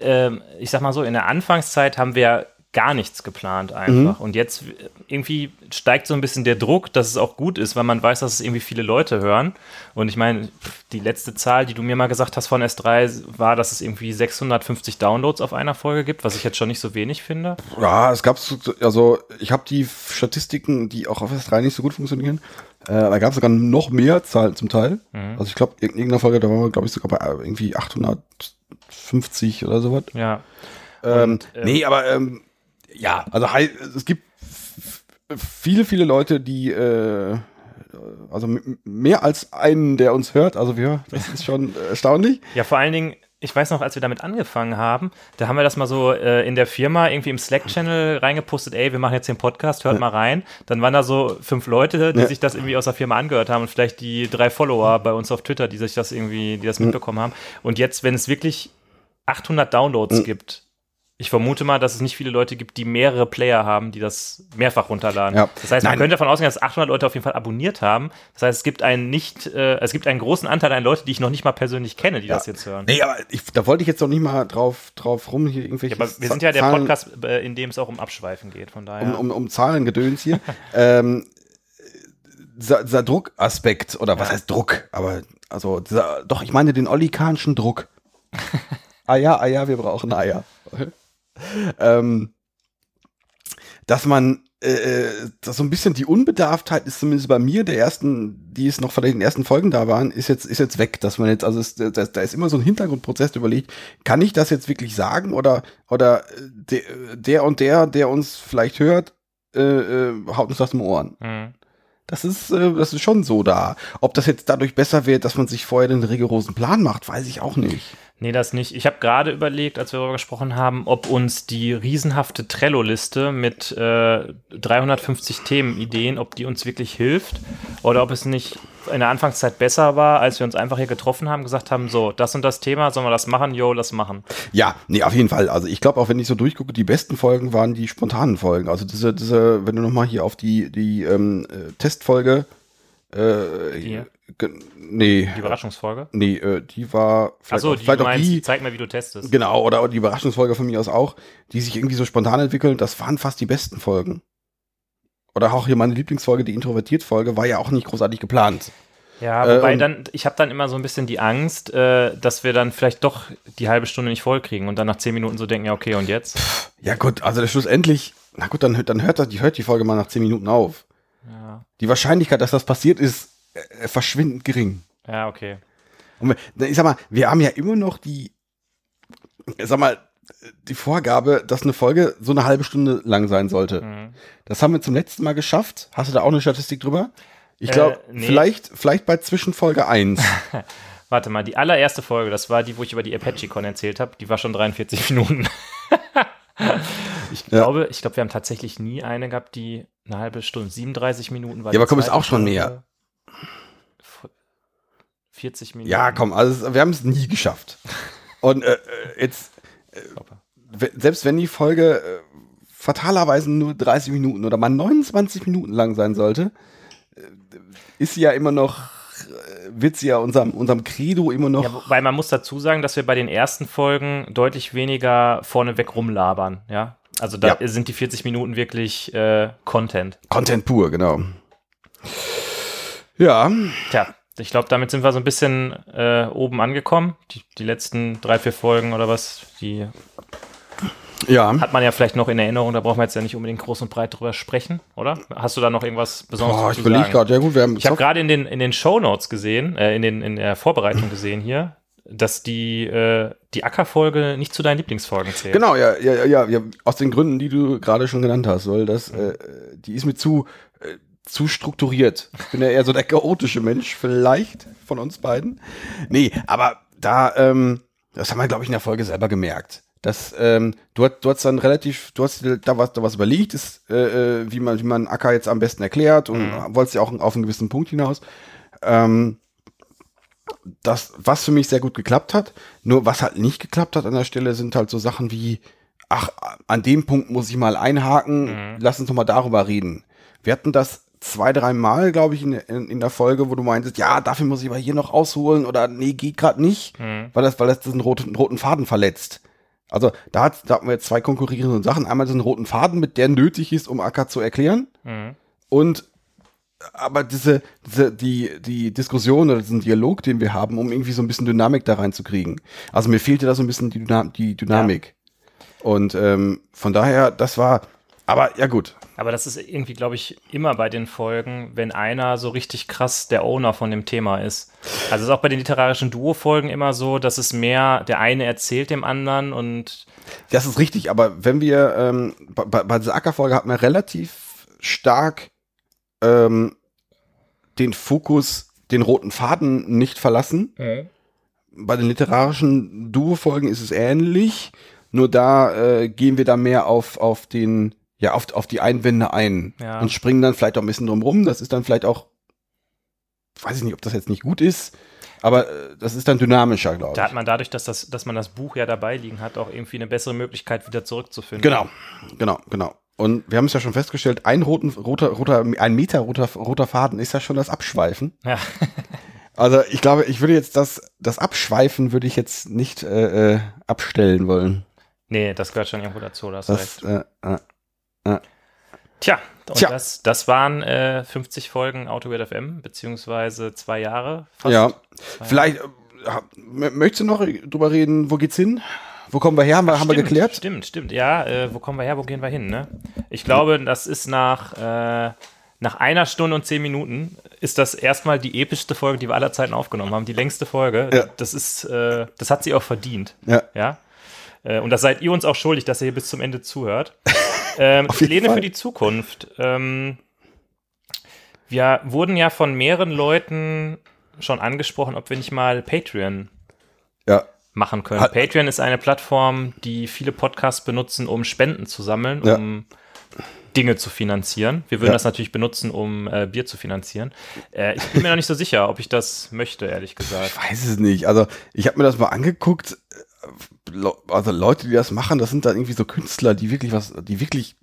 A: ähm, ich sag mal so, in der Anfangszeit haben wir gar nichts geplant
B: Mhm.
A: einfach. Und jetzt äh, irgendwie steigt so ein bisschen der Druck, dass es auch gut ist, weil man weiß, dass es irgendwie viele Leute hören. Und ich meine, die letzte Zahl, die du mir mal gesagt hast von S3, war, dass es irgendwie 650 Downloads auf einer Folge gibt, was ich jetzt schon nicht so wenig finde.
B: Ja, es gab so, also ich habe die Statistiken, die auch auf S3 nicht so gut funktionieren. Äh, da gab es sogar noch mehr Zahlen zum Teil. Also ich glaube, in irgendeiner Folge, da waren wir, glaube ich, sogar bei äh, irgendwie 850 oder sowas.
A: Ja.
B: Ähm,
A: ähm,
B: nee, aber ähm, ja, also es gibt viele, viele Leute, die äh, also mehr als einen, der uns hört. Also wir, das ist schon erstaunlich.
A: Ja, vor allen Dingen, ich weiß noch, als wir damit angefangen haben, da haben wir das mal so äh, in der Firma irgendwie im Slack-Channel reingepostet, ey, wir machen jetzt den Podcast, hört mal rein. Dann waren da so fünf Leute, die
B: Ja.
A: sich das irgendwie aus der Firma angehört haben und vielleicht die drei Follower bei uns auf Twitter, die sich das irgendwie, die das mitbekommen haben. Und jetzt, wenn es wirklich 800 Downloads gibt, ich vermute mal, dass es nicht viele Leute gibt, die mehrere Player haben, die das mehrfach runterladen.
B: Ja.
A: Das heißt, man
B: Nein.
A: könnte davon ausgehen, dass 800 Leute auf jeden Fall abonniert haben. Das heißt, es gibt einen nicht, äh, es gibt einen großen Anteil an Leute, die ich noch nicht mal persönlich kenne, die das jetzt hören.
B: Nee, aber ich, da wollte ich jetzt noch nicht mal drauf, drauf rum hier irgendwelche
A: Ja, aber wir sind ja der
B: Zahlen-
A: Podcast, äh, in dem es auch um Abschweifen geht, von daher.
B: um, um, um Zahlengedöns hier. ähm, dieser, dieser Druckaspekt, oder was heißt Druck? Aber, also, dieser, doch, ich meine den Olli-Kahnschen Druck. ah ja, ah ja, wir brauchen Eier. Ähm, dass man, äh, dass so ein bisschen die Unbedarftheit ist zumindest bei mir, der ersten, die es noch von den ersten Folgen da waren, ist jetzt, ist jetzt weg, dass man jetzt, also es, da, da ist immer so ein Hintergrundprozess der überlegt, kann ich das jetzt wirklich sagen oder, oder äh, der, der und der, der uns vielleicht hört, äh, äh, haut uns das im Ohren.
A: Mhm.
B: Das ist, äh, das ist schon so da. Ob das jetzt dadurch besser wird, dass man sich vorher den rigorosen Plan macht, weiß ich auch nicht.
A: Nee, das nicht. Ich habe gerade überlegt, als wir darüber gesprochen haben, ob uns die riesenhafte Trello-Liste mit äh, 350 Themenideen, ob die uns wirklich hilft oder ob es nicht in der Anfangszeit besser war, als wir uns einfach hier getroffen haben, gesagt haben, so, das und das Thema, sollen wir das machen? Jo, lass machen.
B: Ja, nee, auf jeden Fall. Also ich glaube auch, wenn ich so durchgucke, die besten Folgen waren die spontanen Folgen. Also diese, diese, wenn du nochmal hier auf die, die ähm, äh, Testfolge, äh, nee,
A: Die Überraschungsfolge.
B: nee, äh, die war vielleicht,
A: Achso,
B: auch,
A: die
B: vielleicht auch
A: meinst,
B: die,
A: zeig mir, wie du testest.
B: genau, oder die Überraschungsfolge von mir aus auch, die sich irgendwie so spontan entwickeln, das waren fast die besten Folgen. Oder auch hier meine Lieblingsfolge, die Introvertiert-Folge, war ja auch nicht großartig geplant.
A: Ja,
B: Äh,
A: wobei
B: und-
A: dann, ich habe dann immer so ein bisschen die Angst, äh, dass wir dann vielleicht doch die halbe Stunde nicht voll kriegen und dann nach zehn Minuten so denken, ja, okay, und jetzt?
B: Ja gut, also schlussendlich, na gut, dann, hört- dann hört, das, die, hört die Folge mal nach 10 Minuten auf.
A: Ja,
B: Die Wahrscheinlichkeit, dass das passiert, ist äh, verschwindend gering.
A: ja okay.
B: Und ich sag mal, wir haben ja immer noch die, sag mal, die Vorgabe, dass eine Folge so eine halbe Stunde lang sein sollte.
A: Mhm.
B: Das haben wir zum letzten Mal geschafft. Hast du da auch eine Statistik drüber? Ich glaube,
A: Äh, nee.
B: vielleicht, vielleicht bei Zwischenfolge 1.
A: Warte mal, die allererste Folge, das war die, wo ich über die ApacheCon erzählt habe, die war schon 43 Minuten. ich glaube, ich glaube, wir haben tatsächlich nie eine gehabt, die eine halbe Stunde, 37 Minuten war.
B: Ja, aber komm, ist auch schon
A: Folge.
B: Mehr.
A: 40 Minuten.
B: ja, komm, also wir haben es nie geschafft. Und äh, äh, jetzt, we- selbst wenn die Folge äh, fatalerweise nur 30 Minuten oder mal 29 Minuten lang sein sollte, äh, ist sie ja immer noch, äh, wird sie ja unserem, unserem Credo immer noch.
A: Ja, wobei man muss dazu sagen, dass wir bei den ersten Folgen deutlich weniger vorneweg rumlabern, ja. Also da
B: Ja.
A: sind die 40 Minuten wirklich äh, Content.
B: Content pur, genau. Ja,
A: Tja, ich glaube, damit sind wir so ein bisschen äh, oben angekommen. Die, die letzten drei, vier Folgen oder was, die
B: ja.
A: hat man ja vielleicht noch in Erinnerung. Da brauchen wir jetzt ja nicht unbedingt groß und breit drüber sprechen, oder? Hast du da noch irgendwas Besonderes
B: Boah, ich
A: zu
B: überlege
A: sagen?
B: gerade, ja gut, wir haben
A: Ich habe gerade in den, in den Shownotes gesehen, äh, in, den, in der Vorbereitung gesehen hier, dass die, äh, die Acker-Folge nicht zu deinen Lieblingsfolgen zählt.
B: Genau, ja, ja, ja, ja, ja, aus den Gründen, die du gerade schon genannt hast, weil das, äh, die ist mir zu, äh, zu strukturiert. Ich bin ja eher so der chaotische Mensch, vielleicht von uns beiden. Nee, aber da, ähm, das haben wir, glaube ich, in der Folge selber gemerkt. Dass, ähm, du, hast, du hast dann relativ, du hast da was, da was überlegt, ist, äh, äh, wie man, wie man Acker jetzt am besten erklärt und wolltest ja auch auf einen gewissen Punkt hinaus. Ähm, das, was für mich sehr gut geklappt hat. Nur was halt nicht geklappt hat an der Stelle, sind halt so Sachen wie, ach, an dem Punkt muss ich mal einhaken, lass uns doch mal darüber reden. Wir hatten das zwei, drei Mal, glaube ich, in, in, in der Folge, wo du meintest, ja, dafür muss ich aber hier noch ausholen oder nee, geht gerade nicht,
A: Mhm.
B: weil das, weil das diesen roten, roten Faden verletzt. Also da, hat, da hatten wir jetzt zwei konkurrierende Sachen. Einmal diesen roten Faden, mit der nötig ist, um Acker zu erklären.
A: Mhm.
B: Und aber diese, diese, die, die Diskussion oder diesen Dialog, den wir haben, um irgendwie so ein bisschen Dynamik da reinzukriegen. Also mir fehlte da so ein bisschen die, Dyna die Dynamik. Und ähm, von daher, das war, aber ja gut.
A: Aber das ist irgendwie, glaube ich, immer bei den Folgen, wenn einer so richtig krass der Owner von dem Thema ist. Also es ist auch bei den literarischen Duo-Folgen immer so, dass es mehr, der eine erzählt dem anderen und
B: Das ist richtig, aber wenn wir, ähm, bei, bei dieser Ackerfolge hatten wir relativ stark ähm, den Fokus, den roten Faden nicht verlassen. Bei den literarischen Duo-Folgen ist es ähnlich, nur da äh, gehen wir da mehr auf, auf den, ja, auf, auf die Einwände ein
A: Ja.
B: und springen dann vielleicht auch ein bisschen drum rum. Das ist dann vielleicht auch, weiß ich nicht, ob das jetzt nicht gut ist, aber äh, das ist dann dynamischer, glaube ich.
A: da hat man dadurch, dass, das, dass man das Buch ja dabei liegen hat, auch irgendwie eine bessere Möglichkeit, wieder zurückzufinden.
B: Genau, genau, genau. Und wir haben es ja schon festgestellt, ein roten, roter, roter, ein Meter roter, roter Faden ist ja schon das Abschweifen.
A: Ja.
B: Also ich glaube, ich würde jetzt das, das Abschweifen würde ich jetzt nicht äh, äh, abstellen wollen.
A: Nee, das gehört schon irgendwo dazu, da hast du recht.
B: Das, äh,
A: Tja, und
B: Tja.
A: Das, das waren äh, 50 Folgen AutoWeird FM, beziehungsweise zwei Jahre fast.
B: ja,
A: Zwei
B: vielleicht, äh, möchtest du noch drüber reden, wo geht's hin? Wo kommen wir her? Haben wir, haben wir geklärt?
A: Stimmt, stimmt. Ja, äh, wo kommen wir her, wo gehen wir hin? Ne? Ich glaube, das ist nach, äh, nach einer Stunde und zehn Minuten ist das erstmal die epischste Folge, die wir aller Zeiten aufgenommen haben. Die längste Folge.
B: Ja.
A: Das ist, äh, das hat sie auch verdient.
B: Ja.
A: Ja. Äh, und das seid ihr uns auch schuldig, dass ihr hier bis zum Ende zuhört. Ähm, Pläne
B: Fall.
A: für die Zukunft. Ähm, wir wurden ja von mehreren Leuten schon angesprochen, ob wir nicht mal Patreon
B: Ja,
A: machen können.
B: Hat-
A: Patreon ist eine Plattform, die viele Podcasts benutzen, um Spenden zu sammeln,
B: Ja.
A: um Dinge zu finanzieren. Wir würden
B: Ja.
A: das natürlich benutzen, um äh, Bier zu finanzieren. Äh, ich bin mir noch nicht so sicher, ob ich das möchte, ehrlich gesagt.
B: ich weiß es nicht. Also ich habe mir das mal angeguckt. Also Leute, die das machen, das sind dann irgendwie so Künstler, die wirklich was, die wirklich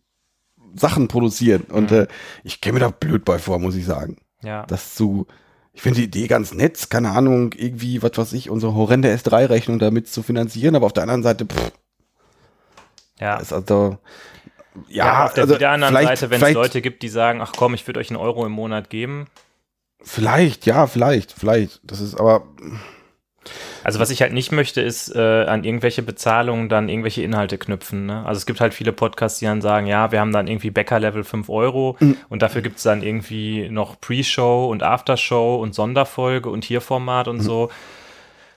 B: Sachen produzieren. Und
A: Mhm.
B: äh, ich käme mir da blöd bei vor, muss ich sagen.
A: Ja.
B: Das zu, ich finde die Idee ganz nett, keine Ahnung, irgendwie, was weiß ich, unsere horrende S3-Rechnung damit zu finanzieren, aber auf der anderen Seite, pff,
A: ja.
B: ist also, ja,
A: Ja, auf der
B: also
A: wieder anderen Seite, wenn es Leute gibt, die sagen, ach komm, ich würde euch einen Euro im Monat geben.
B: Vielleicht, ja, vielleicht, vielleicht. Das ist aber,
A: Also was ich halt nicht möchte, ist äh, an irgendwelche Bezahlungen dann irgendwelche Inhalte knüpfen. Ne? Also es gibt halt viele Podcasts, die dann sagen, ja, wir haben dann irgendwie Bäcker-Level 5 Euro
B: Mhm.
A: und dafür gibt es dann irgendwie noch Pre-Show und After-Show und Sonderfolge und hier Format
B: Mhm.
A: und so.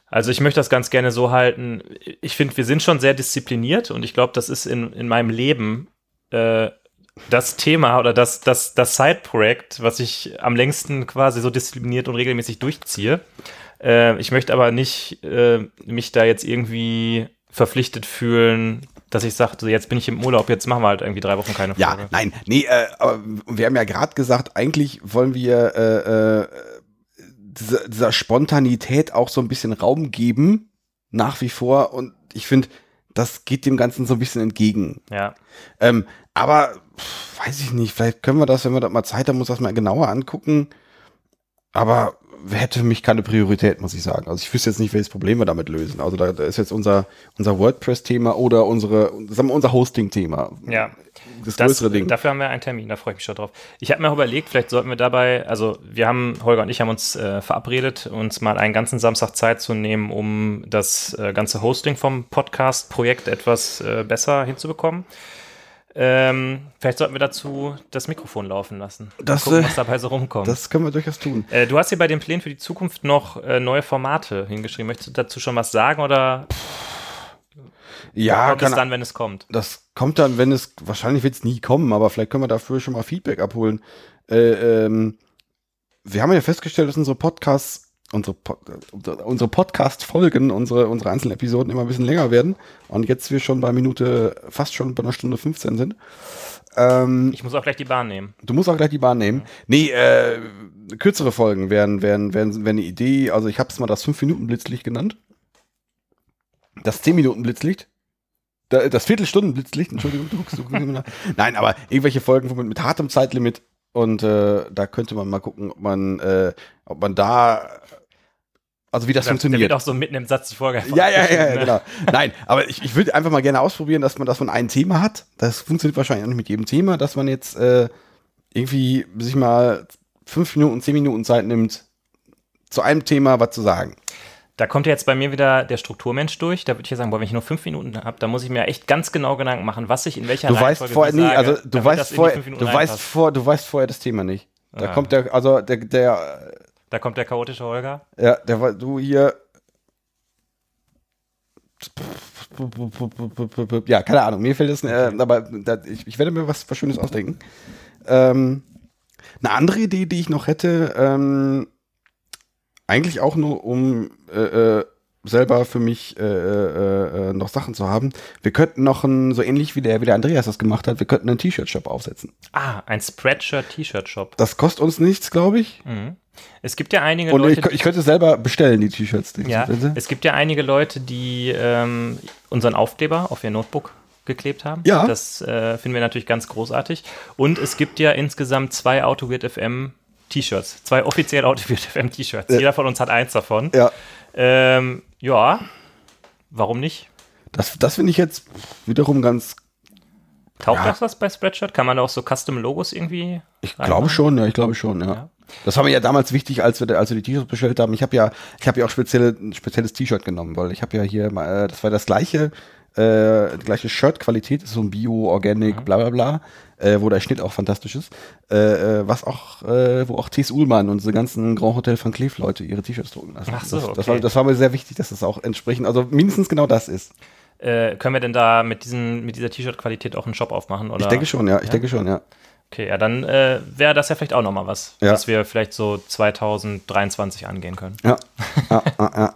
A: Also ich möchte das ganz gerne so halten. Ich finde, wir sind schon sehr diszipliniert und ich glaube, das ist in, in meinem Leben äh, das Thema oder das, das, das Side-Projekt, was ich am längsten quasi so diszipliniert und regelmäßig durchziehe. Äh, ich möchte aber nicht äh, mich da jetzt irgendwie verpflichtet fühlen, dass ich sage, so jetzt bin ich im Urlaub, jetzt machen wir halt irgendwie drei Wochen keine
B: ja,
A: Folge.
B: nein, nee, äh, aber wir haben ja gerade gesagt, eigentlich wollen wir äh, äh, dieser, dieser Spontanität auch so ein bisschen Raum geben, nach wie vor. Und ich finde, das geht dem Ganzen so ein bisschen entgegen.
A: Ja.
B: Ähm, aber pff, weiß ich nicht, vielleicht können wir das, wenn wir da mal Zeit haben, uns das mal genauer angucken. Aber hätte für mich keine Priorität, muss ich sagen. Also ich wüsste jetzt nicht, welches Problem wir damit lösen. Also da, da ist jetzt unser, unser WordPress-Thema oder unsere, sagen wir, unser Hosting-Thema.
A: Ja.
B: Das,
A: Das,
B: größere Ding.
A: Dafür haben wir einen Termin, da freue ich mich schon drauf. Ich habe mir auch überlegt, vielleicht sollten wir dabei, also wir haben, Holger und ich haben uns äh, verabredet, uns mal einen ganzen Samstag Zeit zu nehmen, um das äh, ganze Hosting vom Podcast-Projekt etwas äh, besser hinzubekommen. Ähm, vielleicht sollten wir dazu das Mikrofon laufen lassen.
B: Das,
A: gucken,
B: äh,
A: was dabei so rumkommt.
B: Das können wir durchaus tun.
A: äh, du hast hier bei den Plänen für die Zukunft noch äh, neue Formate hingeschrieben. Möchtest du dazu schon was sagen oder
B: Ja,
A: kommt es
B: kann,
A: dann, wenn es kommt?
B: das kommt dann, wenn es, wahrscheinlich wird es nie kommen, aber vielleicht können wir dafür schon mal Feedback abholen. Äh, ähm, wir haben ja festgestellt, dass unsere Podcasts, unsere, äh, unsere Podcast-Folgen, unsere, unsere einzelnen Episoden immer ein bisschen länger werden und jetzt wir schon bei Minute, fast schon bei einer Stunde 15 sind. Ähm,
A: Ich muss auch gleich die Bahn nehmen.
B: Du musst auch gleich die Bahn nehmen. Nee, äh, kürzere Folgen wären, wären, wären, wären eine Idee. Also ich habe es mal das 5-Minuten-Blitzlicht genannt. Das 10-Minuten-Blitzlicht. Da- Das Viertelstunden-Blitzlicht, Entschuldigung, du guckst, du guckst nach. Nein, aber irgendwelche Folgen mit, mit hartem Zeitlimit Und äh, da könnte man mal gucken, ob man, äh, ob man da, also wie das
A: Da- Da
B: funktioniert.
A: wird auch so mitten im Satz die einfach
B: Ja, ja, ja, ja,
A: ne?
B: genau. Nein, aber ich, ich würde einfach mal gerne ausprobieren, dass man, dass man ein Thema hat. Das funktioniert wahrscheinlich auch nicht mit jedem Thema, dass man jetzt äh, irgendwie sich mal fünf Minuten, zehn Minuten Zeit nimmt, zu einem Thema was zu sagen.
A: Da kommt ja jetzt bei mir wieder der Strukturmensch durch. Da würde ich ja sagen, boah, wenn ich nur fünf Minuten habe, da muss ich mir echt ganz genau Gedanken machen, was ich in welcher
B: Du weißt
A: Reihenfolge
B: vorher,
A: wie
B: nee, also du weißt vorher, du weißt
A: reinpasst.
B: vor, du weißt vorher das Thema nicht. Da
A: Ah.
B: kommt der, also der, der,
A: Da kommt der chaotische Holger.
B: ja, der war, du hier. Ja, keine Ahnung, mir fällt es, äh, aber da, ich, ich werde mir was, was Schönes ausdenken. Ähm, eine andere Idee, die ich noch hätte, ähm, eigentlich auch nur, um äh, äh, selber für mich äh, äh, äh, noch Sachen zu haben. Wir könnten noch ein, so ähnlich wie der, wie der Andreas das gemacht hat, wir könnten einen T-Shirt-Shop aufsetzen.
A: Ah, ein Spreadshirt-T-Shirt-Shop.
B: Das kostet uns nichts, glaube ich.
A: Mhm. Es gibt ja einige
B: Und ich,
A: Leute,
B: ich könnte selber bestellen, die T-Shirts.
A: ja, es gibt ja einige Leute, die ähm, unseren Aufkleber auf ihr Notebook geklebt haben.
B: Ja.
A: Das äh, finden wir natürlich ganz großartig. Und es gibt ja insgesamt zwei Autoweird FM T-Shirts. Zwei offiziell Autoweird FM T-Shirts. Jeder von uns hat eins davon.
B: Ja,
A: Ähm, ja, warum nicht?
B: das, das finde ich jetzt wiederum ganz.
A: Taugt
B: Ja.
A: das was bei Spreadshirt? Kann man da auch so Custom-Logos irgendwie?
B: Ich glaube schon, ja, ich glaube schon, ja.
A: Ja.
B: Das war mir ja damals wichtig, als wir, als wir die T-Shirts bestellt haben. Ich habe ja, ich habe ja auch spezielle, ein spezielles T-Shirt genommen, weil ich habe ja hier, mal, äh, das war das gleiche, äh, gleiche Shirt-Qualität, ist so ein Bio, Organic,
A: Mhm.
B: bla bla bla, äh, wo der Schnitt auch fantastisch ist, äh, äh, was auch, äh, wo auch T.S. Ullmann und diese ganzen Grand Hotel van Cleef Leute ihre T-Shirts drucken lassen.
A: Ach so,
B: das, das,
A: okay.
B: war, das war mir sehr wichtig, dass das auch entsprechend, also mindestens genau das ist.
A: Äh, können wir denn da mit, diesen, mit dieser T-Shirt-Qualität auch einen Shop aufmachen? Oder?
B: Ich denke schon, ja, ich
A: Ja?
B: denke schon, ja.
A: Okay, ja, dann äh, wäre das ja vielleicht auch nochmal was,
B: Ja.
A: was wir vielleicht so 2023 angehen können.
B: Ja, ja, ja, ja.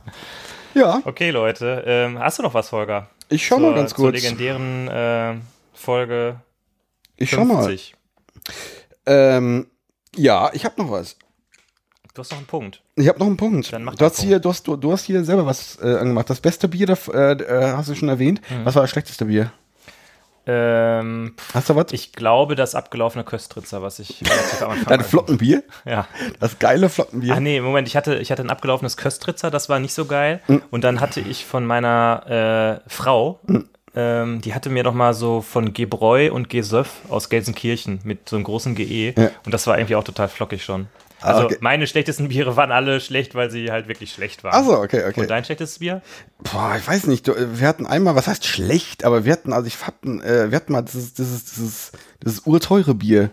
B: ja
A: Okay, Leute, ähm, hast du noch was, Holger?
B: Ich schau
A: zur,
B: mal ganz
A: Zur
B: kurz.
A: legendären äh, Folge
B: Ich schau mal.
A: 50.
B: Ähm, ja, ich habe noch was.
A: Du hast noch einen Punkt.
B: Ich habe noch einen Punkt.
A: Dann mach
B: du, hast hier, du, hast, du, du hast hier selber was äh, angemacht. Das beste Bier, das, äh, äh, hast du schon erwähnt.
A: Mhm.
B: Was war das schlechteste Bier?
A: Ähm,
B: Hast du was?
A: ich glaube, das abgelaufene Köstritzer, was ich relativ am Anfang
B: Dein Flockenbier?
A: Ja.
B: Das geile Flockenbier.
A: Ach nee, Moment, ich hatte, ich hatte ein abgelaufenes Köstritzer, das war nicht so geil.
B: Mhm.
A: Und dann hatte ich von meiner äh, Frau,
B: Mhm.
A: ähm, die hatte mir noch mal so von Gebräu und Gesöff aus Gelsenkirchen mit so einem großen GE.
B: Ja.
A: Und das war irgendwie auch total flockig schon. Also
B: okay.
A: meine schlechtesten Biere waren alle schlecht, weil sie halt wirklich schlecht waren.
B: Achso, okay, okay.
A: Und dein schlechtes Bier?
B: Boah, ich weiß nicht. Äh, wir hatten einmal, was heißt schlecht, aber wir hatten, also ich hatten, äh, wir hatten mal dieses, dieses, dieses, dieses urteure Bier.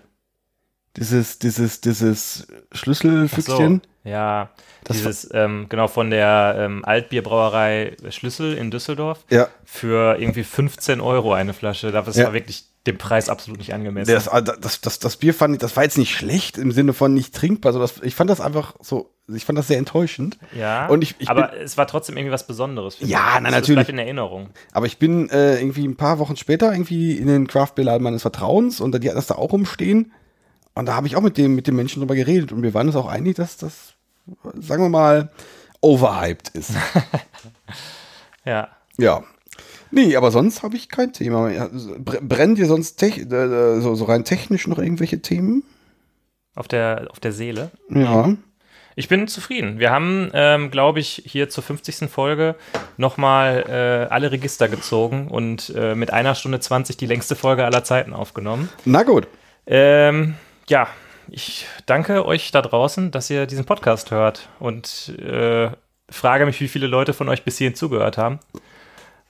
B: Dieses, dieses, dieses Schlüsselfüchschen.
A: Ja,
B: Das
A: dieses, ähm, genau, von der ähm, Altbierbrauerei Schlüssel in Düsseldorf
B: Ja.
A: für irgendwie 15 Euro eine Flasche. Das
B: Ja.
A: war wirklich dem Preis absolut nicht angemessen.
B: Das, ah, das, das, das Bier fand ich, das war jetzt nicht schlecht im Sinne von nicht trinkbar. So das, ich fand das einfach so, ich fand das sehr enttäuschend.
A: ja,
B: Und ich- ich
A: aber es war trotzdem irgendwie was Besonderes.
B: Ja, na,
A: Das
B: natürlich.
A: bleibt in Erinnerung.
B: Aber ich bin äh, irgendwie ein paar Wochen später irgendwie in den Craft Beer Laden meines Vertrauens und die hatten das da auch rumstehen. Und da habe ich auch mit dem, mit dem Menschen drüber geredet und wir waren uns auch einig, dass das, sagen wir mal, overhyped ist.
A: Ja.
B: ja. Nee, aber sonst habe ich kein Thema mehr. Brennen dir sonst tech, äh, so, so rein technisch noch irgendwelche Themen?
A: Auf der, auf der Seele.
B: Ja.
A: Ich bin zufrieden. Wir haben, ähm, glaube ich, hier zur 50. Folge nochmal äh, alle Register gezogen und äh, mit einer Stunde 20 die längste Folge aller Zeiten aufgenommen.
B: Na gut.
A: Ähm, ja, ich danke euch da draußen, dass ihr diesen Podcast hört und äh, frage mich, wie viele Leute von euch bis hierhin zugehört haben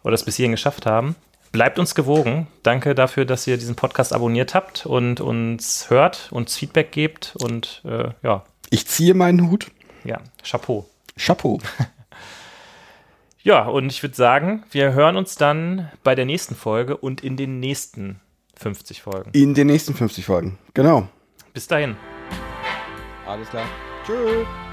A: oder es bis hierhin geschafft haben. Bleibt uns gewogen. Danke dafür, dass ihr diesen Podcast abonniert habt und uns hört, uns Feedback gebt und äh, ja,
B: Ich ziehe meinen Hut.
A: ja, Chapeau.
B: Chapeau.
A: Ja, und ich würde sagen, wir hören uns dann bei der nächsten Folge und in den nächsten 50 Folgen.
B: In den nächsten 50 Folgen. Genau.
A: Bis dahin.
B: Alles klar. Tschüss.